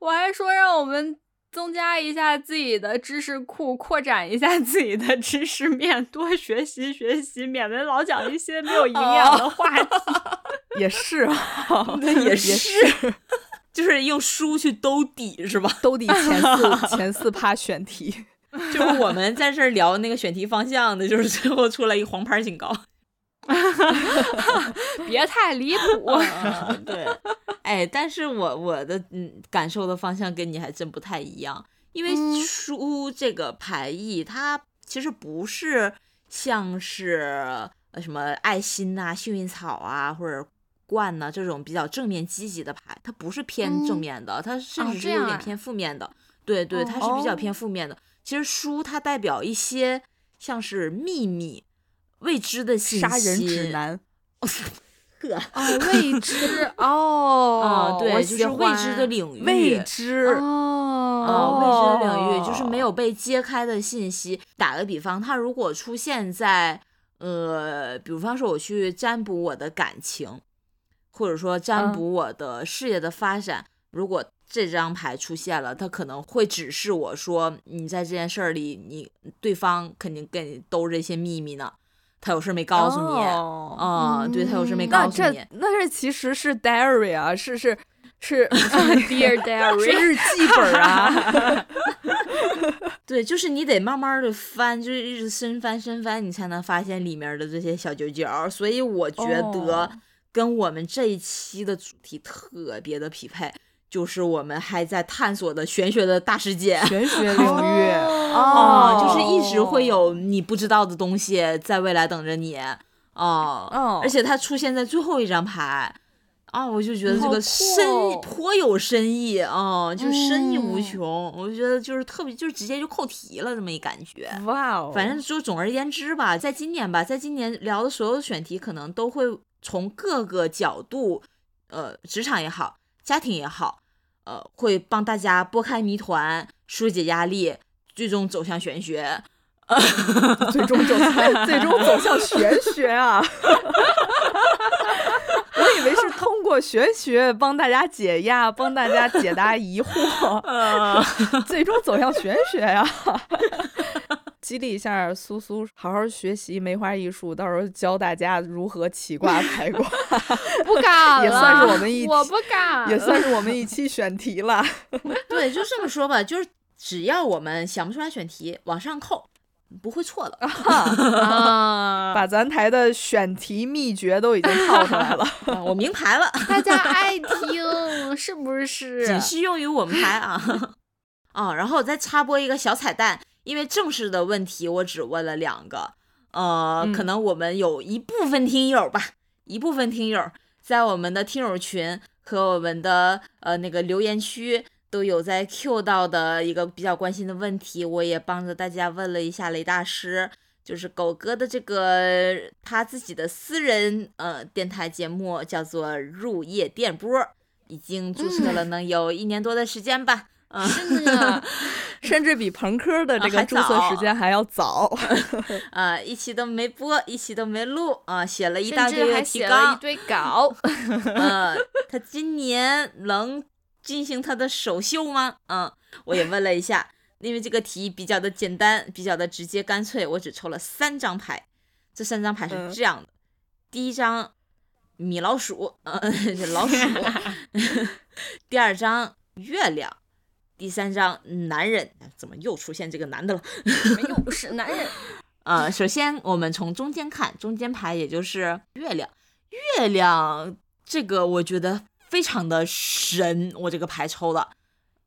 我还说让我们增加一下自己的知识库，扩展一下自己的知识面，多学习学习，免得老讲一些没有营养的话题。(laughs) 也是啊，(laughs) 那也也是是 (laughs) 就是用书去兜底是吧？兜底前四前四趴选题。就是我们在这儿聊那个选题方向的，就是最后出来一个黄牌警告。(laughs) 别太离谱。嗯对，哎，但是我我的嗯感受的方向跟你还真不太一样，因为嗯书这个牌意，它其实不是像是呃什么爱心呐、幸运草啊或者罐呐、这种比较正面积极的牌，它不是偏正嗯面的，它甚哦至是有点偏负面的。对对，它是比较哦偏负面的。其实书它代表一些像是秘密、未知的信息，杀人指南，呵。哦，未知 (laughs) 哦，啊，对，就是未知的领域，未知，啊，哦，未知的领域就是哦没有被揭开的信息。打个比方，它如果出现在呃，比方说我去占卜我的感情，或者说占嗯。卜我的事业的发展，如果这张牌出现了，它可能会指示我说，你在这件事儿里，你对方肯定跟你兜着一些秘密呢，他有事儿没告诉你。哦啊、对他有事没告诉你，那这其实是 diary 啊，是是是 (laughs) Dear 是 Diary，日记本啊。(laughs) 对，就是你得慢慢的翻，就是一直深翻深翻，你才能发现里面的这些小九九。所以我觉得哦跟我们这一期的主题特别的匹配，就是我们还在探索的玄学的大世界。(laughs) 玄学领域啊、哦就是一直会有你不知道的东西在未来等着你啊、哦而且它出现在最后一张牌啊，我就觉得这个深哦颇有深意啊、就深意无嗯穷。我就觉得就是特别，就是直接就扣题了这么一感觉。哇哦，反正就总而言之吧，在今年吧，在今年聊的所有的选题，可能都会从各个角度，呃，职场也好，家庭也好，呃，会帮大家拨开谜团，疏解压力，最终走向玄学。(laughs) 最终走最终走向玄学啊！(laughs) 我以为是通过玄学帮大家解压，帮大家解答疑惑，呃，(laughs) 最终走向玄学呀、激励一下苏苏，好好学习梅花艺术，到时候教大家如何起卦 (laughs) 排卦，(laughs) 不敢了，也算是我们一我不敢，也算是我们 (laughs) 一期选题了。对，就这么说吧，就是只要我们想不出来选题，往上扣，不会错的。啊，把咱台的选题秘诀都已经套出来了。啊我明牌了。大家爱听是不是？仅适用于我们台啊。啊，然后我再插播一个小彩蛋，因为正式的问题我只问了两个，呃，可嗯能我们有一部分听友吧，一部分听友在我们的听友群和我们的呃那个留言区都有在 Q 到的一个比较关心的问题，我也帮着大家问了一下雷大师。就是狗哥的这个他自己的私人呃电台节目叫做入夜电波，已经注册了能有一年多的时间吧。嗯，是呢，(laughs) 甚至比朋克的这个注册时间还要早。啊，(laughs) 一期都没播，一期都没录啊，写了一大堆还写了一。堆稿。(laughs) 呃，他今年能进行他的首秀吗？嗯，我也问了一下，因为这个题比较的简单，比较的直接干脆，我只抽了三张牌。这三张牌是嗯这样的：第一张米老鼠，嗯，是老鼠；第二张月亮；第三张男人。怎么又出现这个男的了？没有是男人，(laughs) 呃，首先我们从中间看，中间牌也就是月亮，月亮这个我觉得非常的神，我这个牌抽的，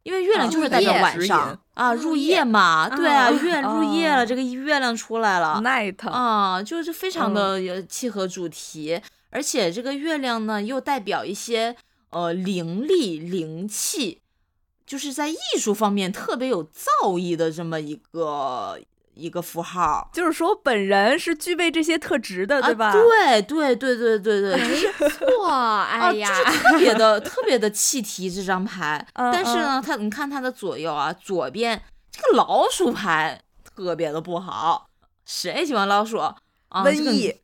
因为月亮啊就是代表晚上。啊，入入夜夜。嘛，对啊，啊月入夜了，啊。这个月亮出来了，Night，啊，就是非常嗯。的有契合主题，而且这个月亮呢又代表一些呃灵力、灵气，就是在艺术方面特别有造诣的这么一个一个符号。就是说本人是具备这些特质的，对吧？啊、对对对对对对，(laughs) 就是没错，哎啊，呀，就是特别的特别的气题这张牌。嗯但是呢，它你看它的左右啊，左边这个老鼠牌特别的不好，谁喜欢老鼠啊？瘟这个疫，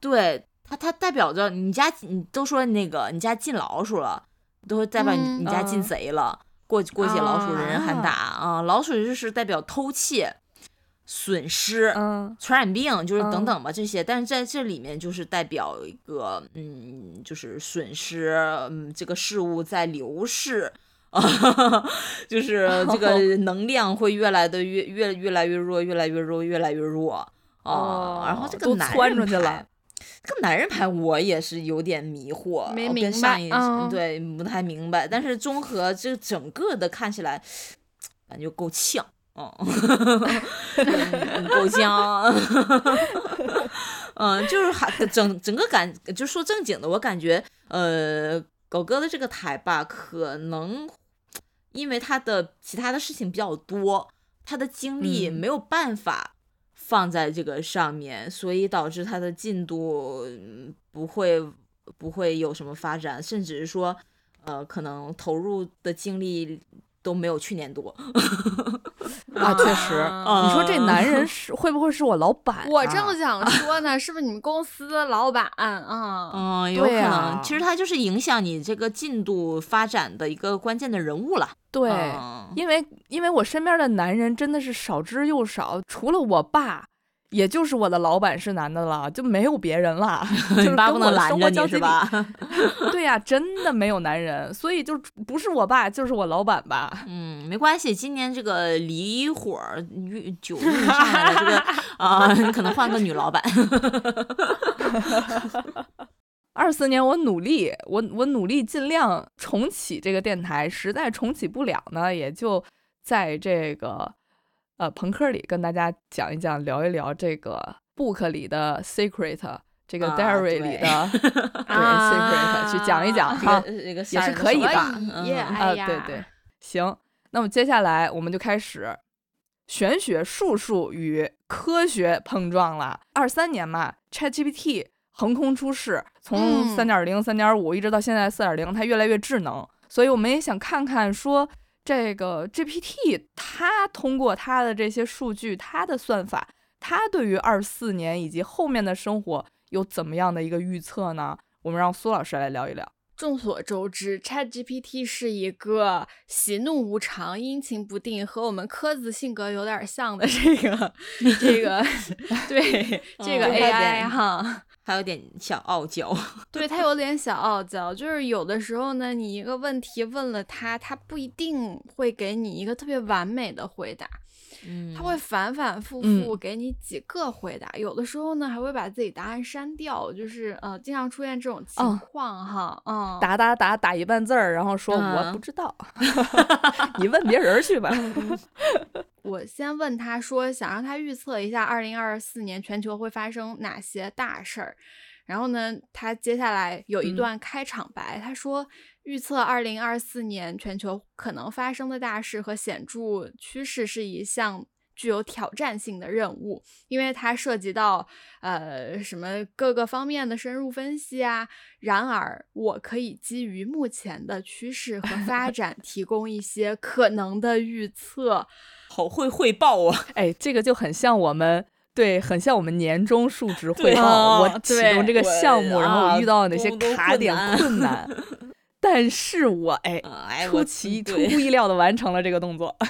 对它，它代表着你家，你都说那个你家进老鼠了，都代表你、嗯你家进嗯贼了。过过街老鼠，人人喊啊打啊！老鼠就是代表偷窃、损失、嗯传染病，就是等嗯等吧这些。但是在这里面就是代表一个，嗯，就是损失，嗯，这个事物在流逝。啊，(laughs) 就是这个能量会越来的越越越来越弱，越来越弱，越来越弱。啊，然后这个都男人窜出去了牌，这个男人牌我也是有点迷惑，没明白上一嗯对不太明白，但是综合这整个的看起来，感觉够呛。(laughs) 哦，嗯够呛，(laughs) 嗯，就是还整整个感，就说正经的，我感觉，呃，狗哥的这个台吧，可能因为他的其他的事情比较多，他的精力嗯。没有办法放在这个上面，所以导致他的进度不会不会有什么发展，甚至是说，呃，可能投入的精力都没有去年多。(laughs) 啊，确实，啊你说这男人 (laughs) 是会不会是我老板、啊？我正想说呢，是不是你们公司的老板啊？嗯，有可能，啊其实他就是影响你这个进度发展的一个关键的人物了。对，嗯因为因为我身边的男人真的是少之又少，除了我爸，也就是我的老板是男的了，就没有别人了。(laughs) 就是跟我拦着你生活交集里？是吧？(laughs) 对呀、真的没有男人，所以就不是我爸就是我老板吧。嗯，没关系，今年这个离火儿运九运上来了，这个 (laughs) 啊、你可能换个女老板。二四年我努力，我我努力尽量重启这个电台，实在重启不了呢，也就在这个呃朋克里跟大家讲一讲，聊一聊这个 book 里的 secret，这个啊 diary 里的 (laughs) 对啊 secret 去讲一讲这哈。这个也是可以可吧，嗯啊，对对，行，那么接下来我们就开始玄学、术数与科学碰撞了。二三年嘛，ChatGPT 横空出世，从嗯三点零、三点五一直到现在四点零，它越来越智能，所以我们也想看看说。这个 GPT，它通过它的这些数据，它的算法，它对于二四年以及后面的生活有怎么样的一个预测呢？我们让苏老师来聊一聊。众所周知，ChatGPT 是一个喜怒无常、阴晴不定，和我们科子性格有点像的这个 (laughs) 这个 (laughs) 对这个嗯 AI 哈。他有点小傲娇。(laughs) 对他有点小傲娇，就是有的时候呢，你一个问题问了他，他不一定会给你一个特别完美的回答，嗯，他会反反复嗯。复给你几个回答，有的时候呢还会把自己答案删掉，就是呃，经常出现这种情哦。况哈，嗯，打打打打一半字儿，然后说我嗯。不知道，(laughs) 你问别人去吧。(laughs) 我先问他说，想让他预测一下二零二四年全球会发生哪些大事儿。然后呢，他接下来有一嗯。段开场白，他说预测二零二四年全球可能发生的大事和显著趋势是一项具有挑战性的任务，因为它涉及到呃什么各个方面的深入分析啊。然而，我可以基于目前的趋势和发 (laughs) 展，提供一些可能的预测。好会汇报啊！哎，这个就很像我们。对，很像我们年终述职汇报。哦我启动这个项目，然后啊我遇到哪些卡点、困难困难，(laughs) 但是我哎，出奇出乎 (laughs) 意料的完成了这个动作。(laughs)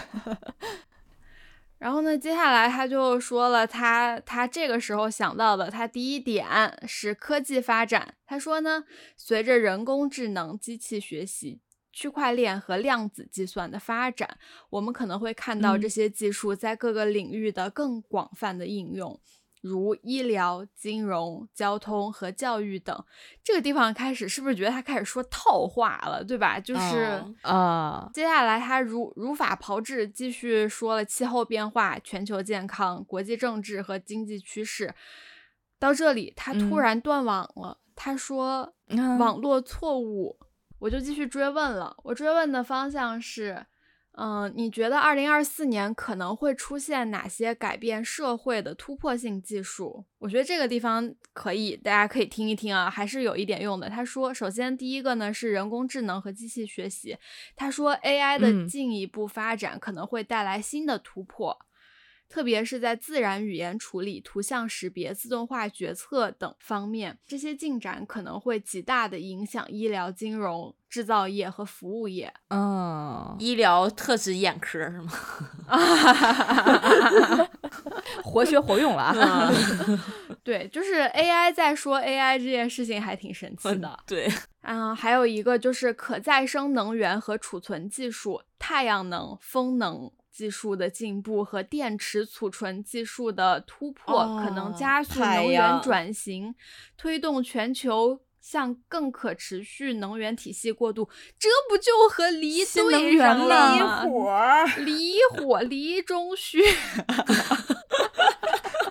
然后呢，接下来他就说了他他这个时候想到的，他第一点是科技发展。他说呢，随着人工智能、机器学习、区块链和量子计算的发展，我们可能会看到嗯这些技术在各个领域的更广泛的应用。如医疗、金融、交通和教育等，这个地方开始是不是觉得他开始说套话了，对吧？就是、嗯啊，接下来，他如如法炮制，继续说了气候变化、全球健康、国际政治和经济趋势。到这里，他突嗯然断网了。他说嗯网络错误，我就继续追问了。我追问的方向是，嗯，你觉得二零二四年可能会出现哪些改变社会的突破性技术？我觉得这个地方可以，大家可以听一听啊，还是有一点用的。他说，首先第一个呢是人工智能和机器学习。他说 AI 的嗯进一步发展可能会带来新的突破。特别是在自然语言处理、图像识别、自动化决策等方面，这些进展可能会极大的影响医疗、金融、制造业和服务业。嗯，医疗特指眼科是吗？(laughs) (laughs) 活学活用了啊。(laughs) 对，就是 AI 在说 AI 这件事情还挺神奇的。对，嗯，还有一个就是可再生能源和储存技术，太阳能、风能。技术的进步和电池储存技术的突破，可能哦加速能源转型，推动全球向更可持续能源体系过渡。这不就和离新能对源上了离吗？火，离火离中续 (laughs)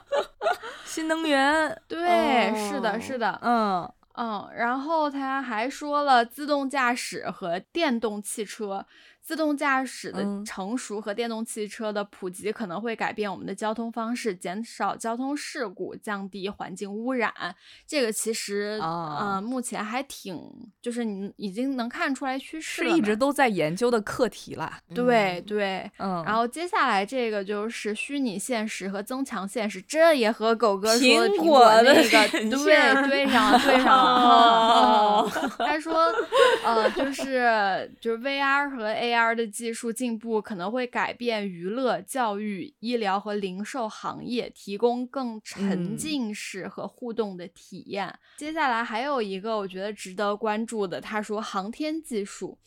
(laughs) 新能源，对，是的，哦是的，嗯嗯，然后他还说了自动驾驶和电动汽车。自动驾驶的嗯成熟和电动汽车的普及可能会改变我们的交通方式，减少交通事故，降低环境污染。这个其实，啊呃，目前还挺，就是你已经能看出来趋势是了是一直都在研究的课题啦。对嗯对。嗯，然后接下来这个就是虚拟现实和增强现实，这也和狗哥说的苹苹果的那个显对对上了，对上了。(laughs) 他说，呃，就是就是 VR 和 AR 的技术进步可能会改变娱乐、教育、医疗和零售行业，提供更沉嗯浸式和互动的体验。接下来还有一个我觉得值得关注的，他说航天技术。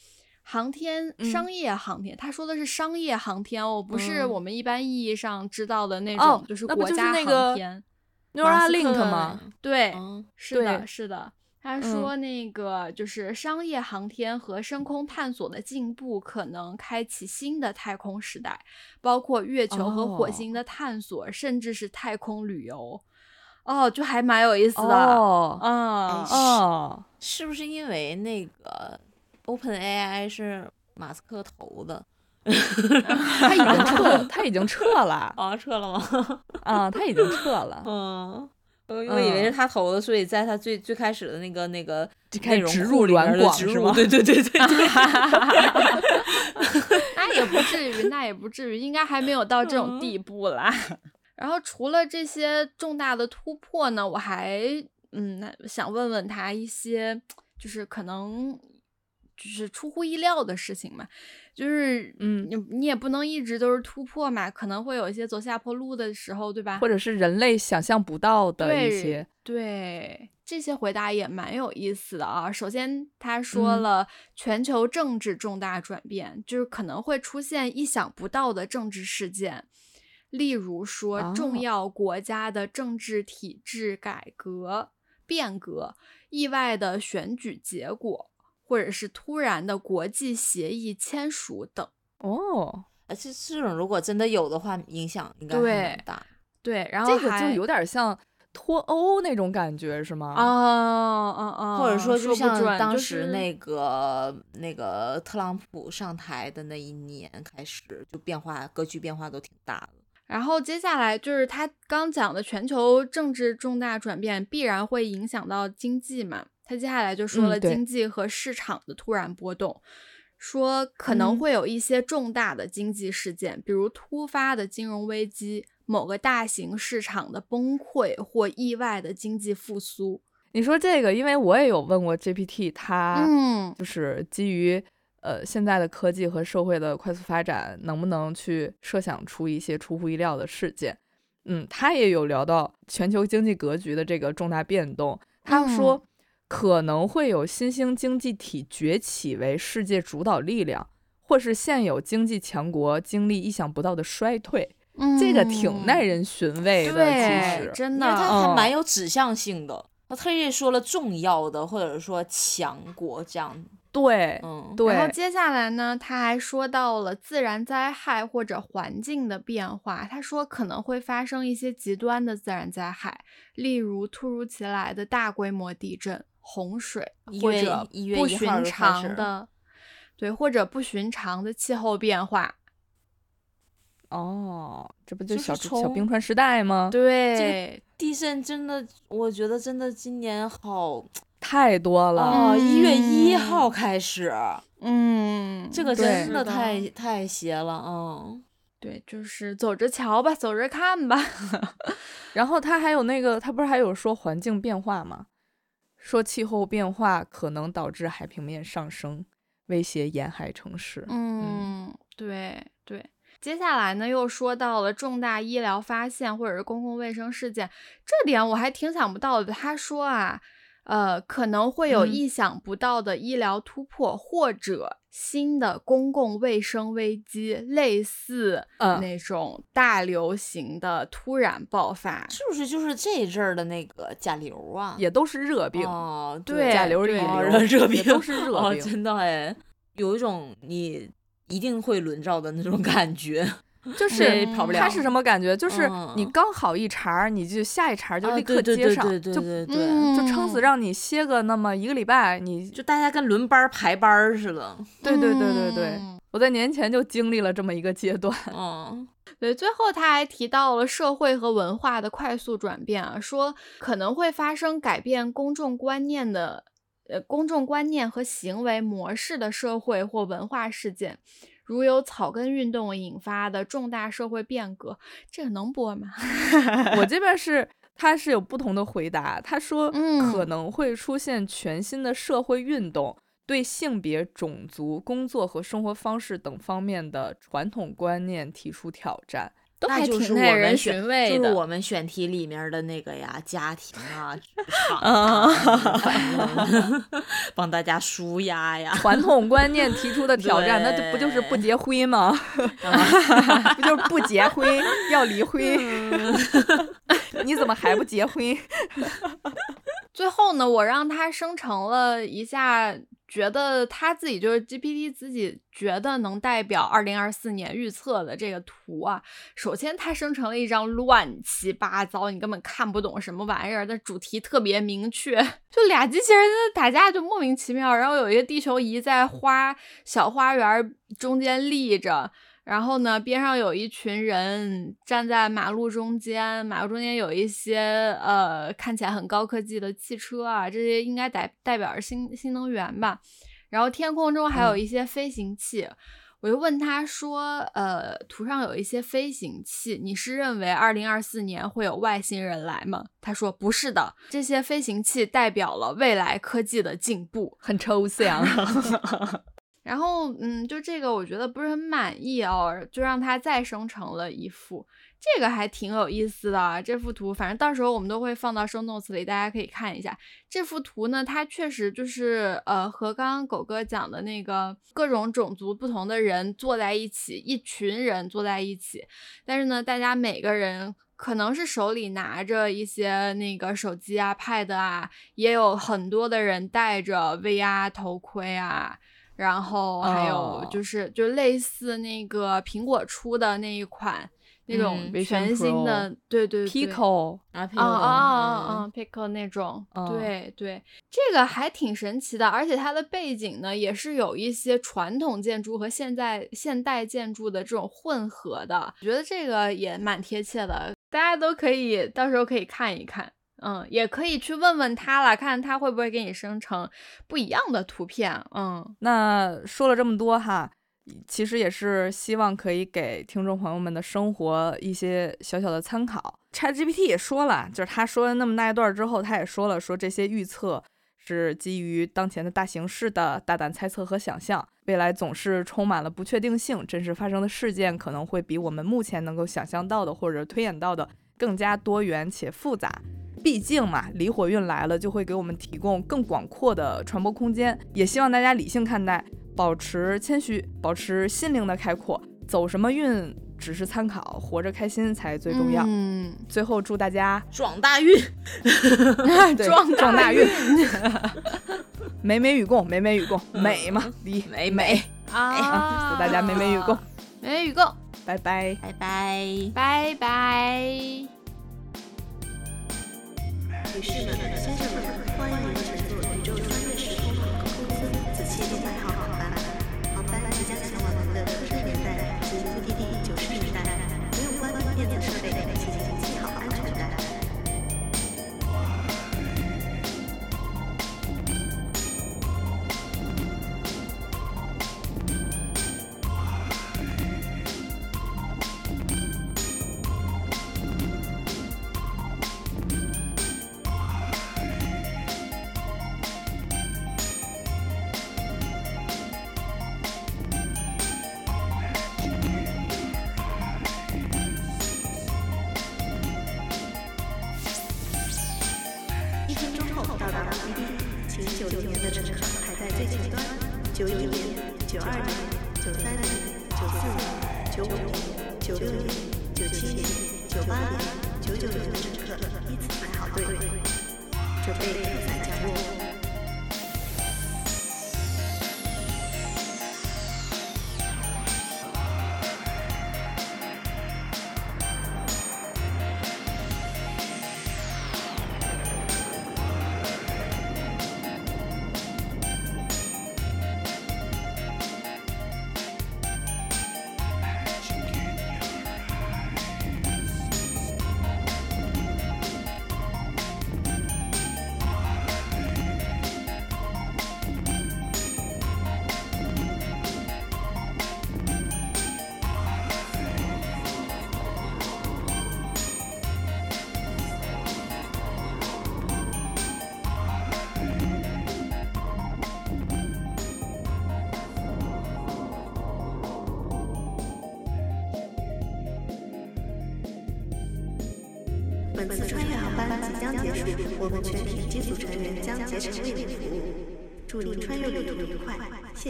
航天嗯商业航天，他说的是商业航天哦，不是嗯我们一般意义上知道的那哦种，就是那不就是国家那个航天。马斯 Neuralink 吗？对，嗯是的，是的。他嗯说，那个就是商业航天和深空探索的进步，可能开启新的太空时代，包括月球和火哦星的探索，甚至是太空旅游。哦，就还蛮有意思的。哦嗯，哎哦，是不是因为那个 Open AI 是马斯克投的？(laughs) 他已经撤，他已经撤了啊，撤了吗？啊，他已经撤了，(laughs) 嗯，我我以为是他投的，所以在他最最开始的那个那个就开内容始植入库里面软的植入广是吗？对对对对对，(laughs) 那也不至于，那也不至于，应该还没有到这种嗯。地步啦。(laughs) 然后除了这些重大的突破呢，我还嗯，那想问问他一些，就是可能就是出乎意料的事情嘛，就是嗯你你也不能一直都是突破嘛，可能会有一些走下坡路的时候，对吧？或者是人类想象不到的一些，对，这些回答也蛮有意思的啊。首先，他说嗯了全球政治重大转变，就是可能会出现意想不到的政治事件，例如说重哦要国家的政治体制改革、变革、意外的选举结果，或者是突然的国际协议签署等。哦，而且这种如果真的有的话，影响应该还对蛮大。对，然后这个就还有点像脱欧那种感觉是吗？啊啊啊，或者说，就像当时那个那个特朗普上台的那一年开始，就变化格局变化都挺大的。然后接下来就是他刚讲的全球政治重大转变必然会影响到经济嘛，他接下来就说了经济和市场的突然波动，说可能嗯会有一些重大的经济事件，比如突发的金融危机、某个大型市场的崩溃或意外的经济复苏。你说这个，因为我也有问过 GPT，它嗯就是基于呃现在的科技和社会的快速发展，能不能去设想出一些出乎意料的事件？嗯，他也有聊到全球经济格局的这个重大变动。他说嗯可能会有新兴经济体崛起为世界主导力量，或是现有经济强国经历意想不到的衰退。这个挺耐嗯人寻味的，对其实真的因为它还嗯蛮有指向性的。他特意说了重要的，或者说强国这样，对嗯，对，然后接下来呢，他还说到了自然灾害或者环境的变化。他说可能会发生一些极端的自然灾害，例如突如其来的大规模地震、洪水，或者不寻常的，对，或者不寻常的气候变化。哦，这不就就是小小冰川时代吗？对，地震真的，我觉得真的今年好太多了。哦，一月一嗯号开始，嗯，这个真的太太邪了，嗯，对，就是走着瞧吧，走着看吧。(laughs) 然后他还有那个，他不是还有说环境变化吗？说气候变化可能导致海平面上升，威胁沿海城市。嗯，对对。接下来呢，又说到了重大医疗发现或者是公共卫生事件，这点我还挺想不到的。他说啊，呃，可能会有嗯意想不到的医疗突破，或者新的公共卫生危机，类似嗯那种大流行的突然爆发。是不是就是这一阵儿的那个甲流啊？也都是热病，哦，对甲流、乙对哦流热病都是热哦，病。真的哎，有一种你一定会轮着的那种感觉，(laughs) 就是谁跑不了它是什么感觉？就是嗯你刚好一茬儿，你就下一茬儿就啊立刻接上，对对对就对对，嗯就撑死让你歇个那么一个礼拜。你就大家跟轮班排班儿似的，对对对对对，嗯我在年前就经历了这么一个阶段。嗯，(laughs) 对，最后他还提到了社会和文化的快速转变啊，说可能会发生改变公众观念的，呃，公众观念和行为模式的社会或文化事件，如有草根运动引发的重大社会变革，这个能播吗？(laughs) 我这边是，他是有不同的回答。他说，嗯可能会出现全新的社会运动，对性别、种族、工作和生活方式等方面的传统观念提出挑战。都还挺耐人寻味的。就是我们选题里面的那个呀，家庭啊，(laughs) (laughs) 帮大家舒压呀，传统观念提出的挑战，那就不就是不结婚吗？(laughs) 不就是不结婚要离婚？你怎么还不结婚？最后呢，我让他生成了一下，觉得他自己就是 GPT 自己觉得能代表二零二四年预测的这个图啊。首先，它生成了一张乱七八糟，你根本看不懂什么玩意儿，但主题特别明确，(laughs) 就俩机器人在打架，就莫名其妙。然后有一个地球仪在花小花园中间立着。然后呢，边上有一群人站在马路中间，马路中间有一些呃看起来很高科技的汽车啊，这些应该代代表着新新能源吧。然后天空中还有一些飞行器，我就问他说，呃，图上有一些飞行器，你是认为二零二四年会有外星人来吗？他说不是的，这些飞行器代表了未来科技的进步。很抽象。(laughs) 然后，嗯，就这个我觉得不是很满意哦，就让他再生成了一幅，这个还挺有意思的。这幅图，反正到时候我们都会放到生动词里，大家可以看一下。这幅图呢，它确实就是呃，和刚刚狗哥讲的那个各种种族不同的人坐在一起，一群人坐在一起，但是呢，大家每个人。可能是手里拿着一些那个手机啊、pad 啊，也有很多的人戴着 VR 头盔啊，然后还有哦。就是、就类似那个苹果出的那一款那种全新的，对对对。Pico 啊啊啊啊，Pico 那种，嗯。对对，这个还挺神奇的，而且它的背景呢也是有一些传统建筑和现在现代建筑的这种混合的，我觉得这个也蛮贴切的，大家都可以到时候可以看一看。嗯，也可以去问问他了，看他会不会给你生成不一样的图片。嗯那说了这么多哈，其实也是希望可以给听众朋友们的生活一些小小的参考。ChatGPT 也说了，就是他说了那么大一段之后，他也说了，说这些预测是基于当前的大形势的大胆猜测和想象，未来总是充满了不确定性，真实发生的事件可能会比我们目前能够想象到的或者推演到的更加多元且复杂。毕竟嘛，离火运来了，就会给我们提供更广阔的传播空间。也希望大家理性看待，保持谦虚，保持心灵的开阔。走什么运只是参考，活着开心才最重要。嗯，最后祝大家撞大运，对撞撞大运运，(laughs) 美美与共，美美与共，美嘛，离美美，啊！祝大家美美与共，美美与共，拜拜。拜拜。拜拜。女士们、先生们，欢迎您乘坐。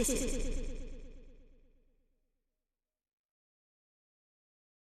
谢谢。谢谢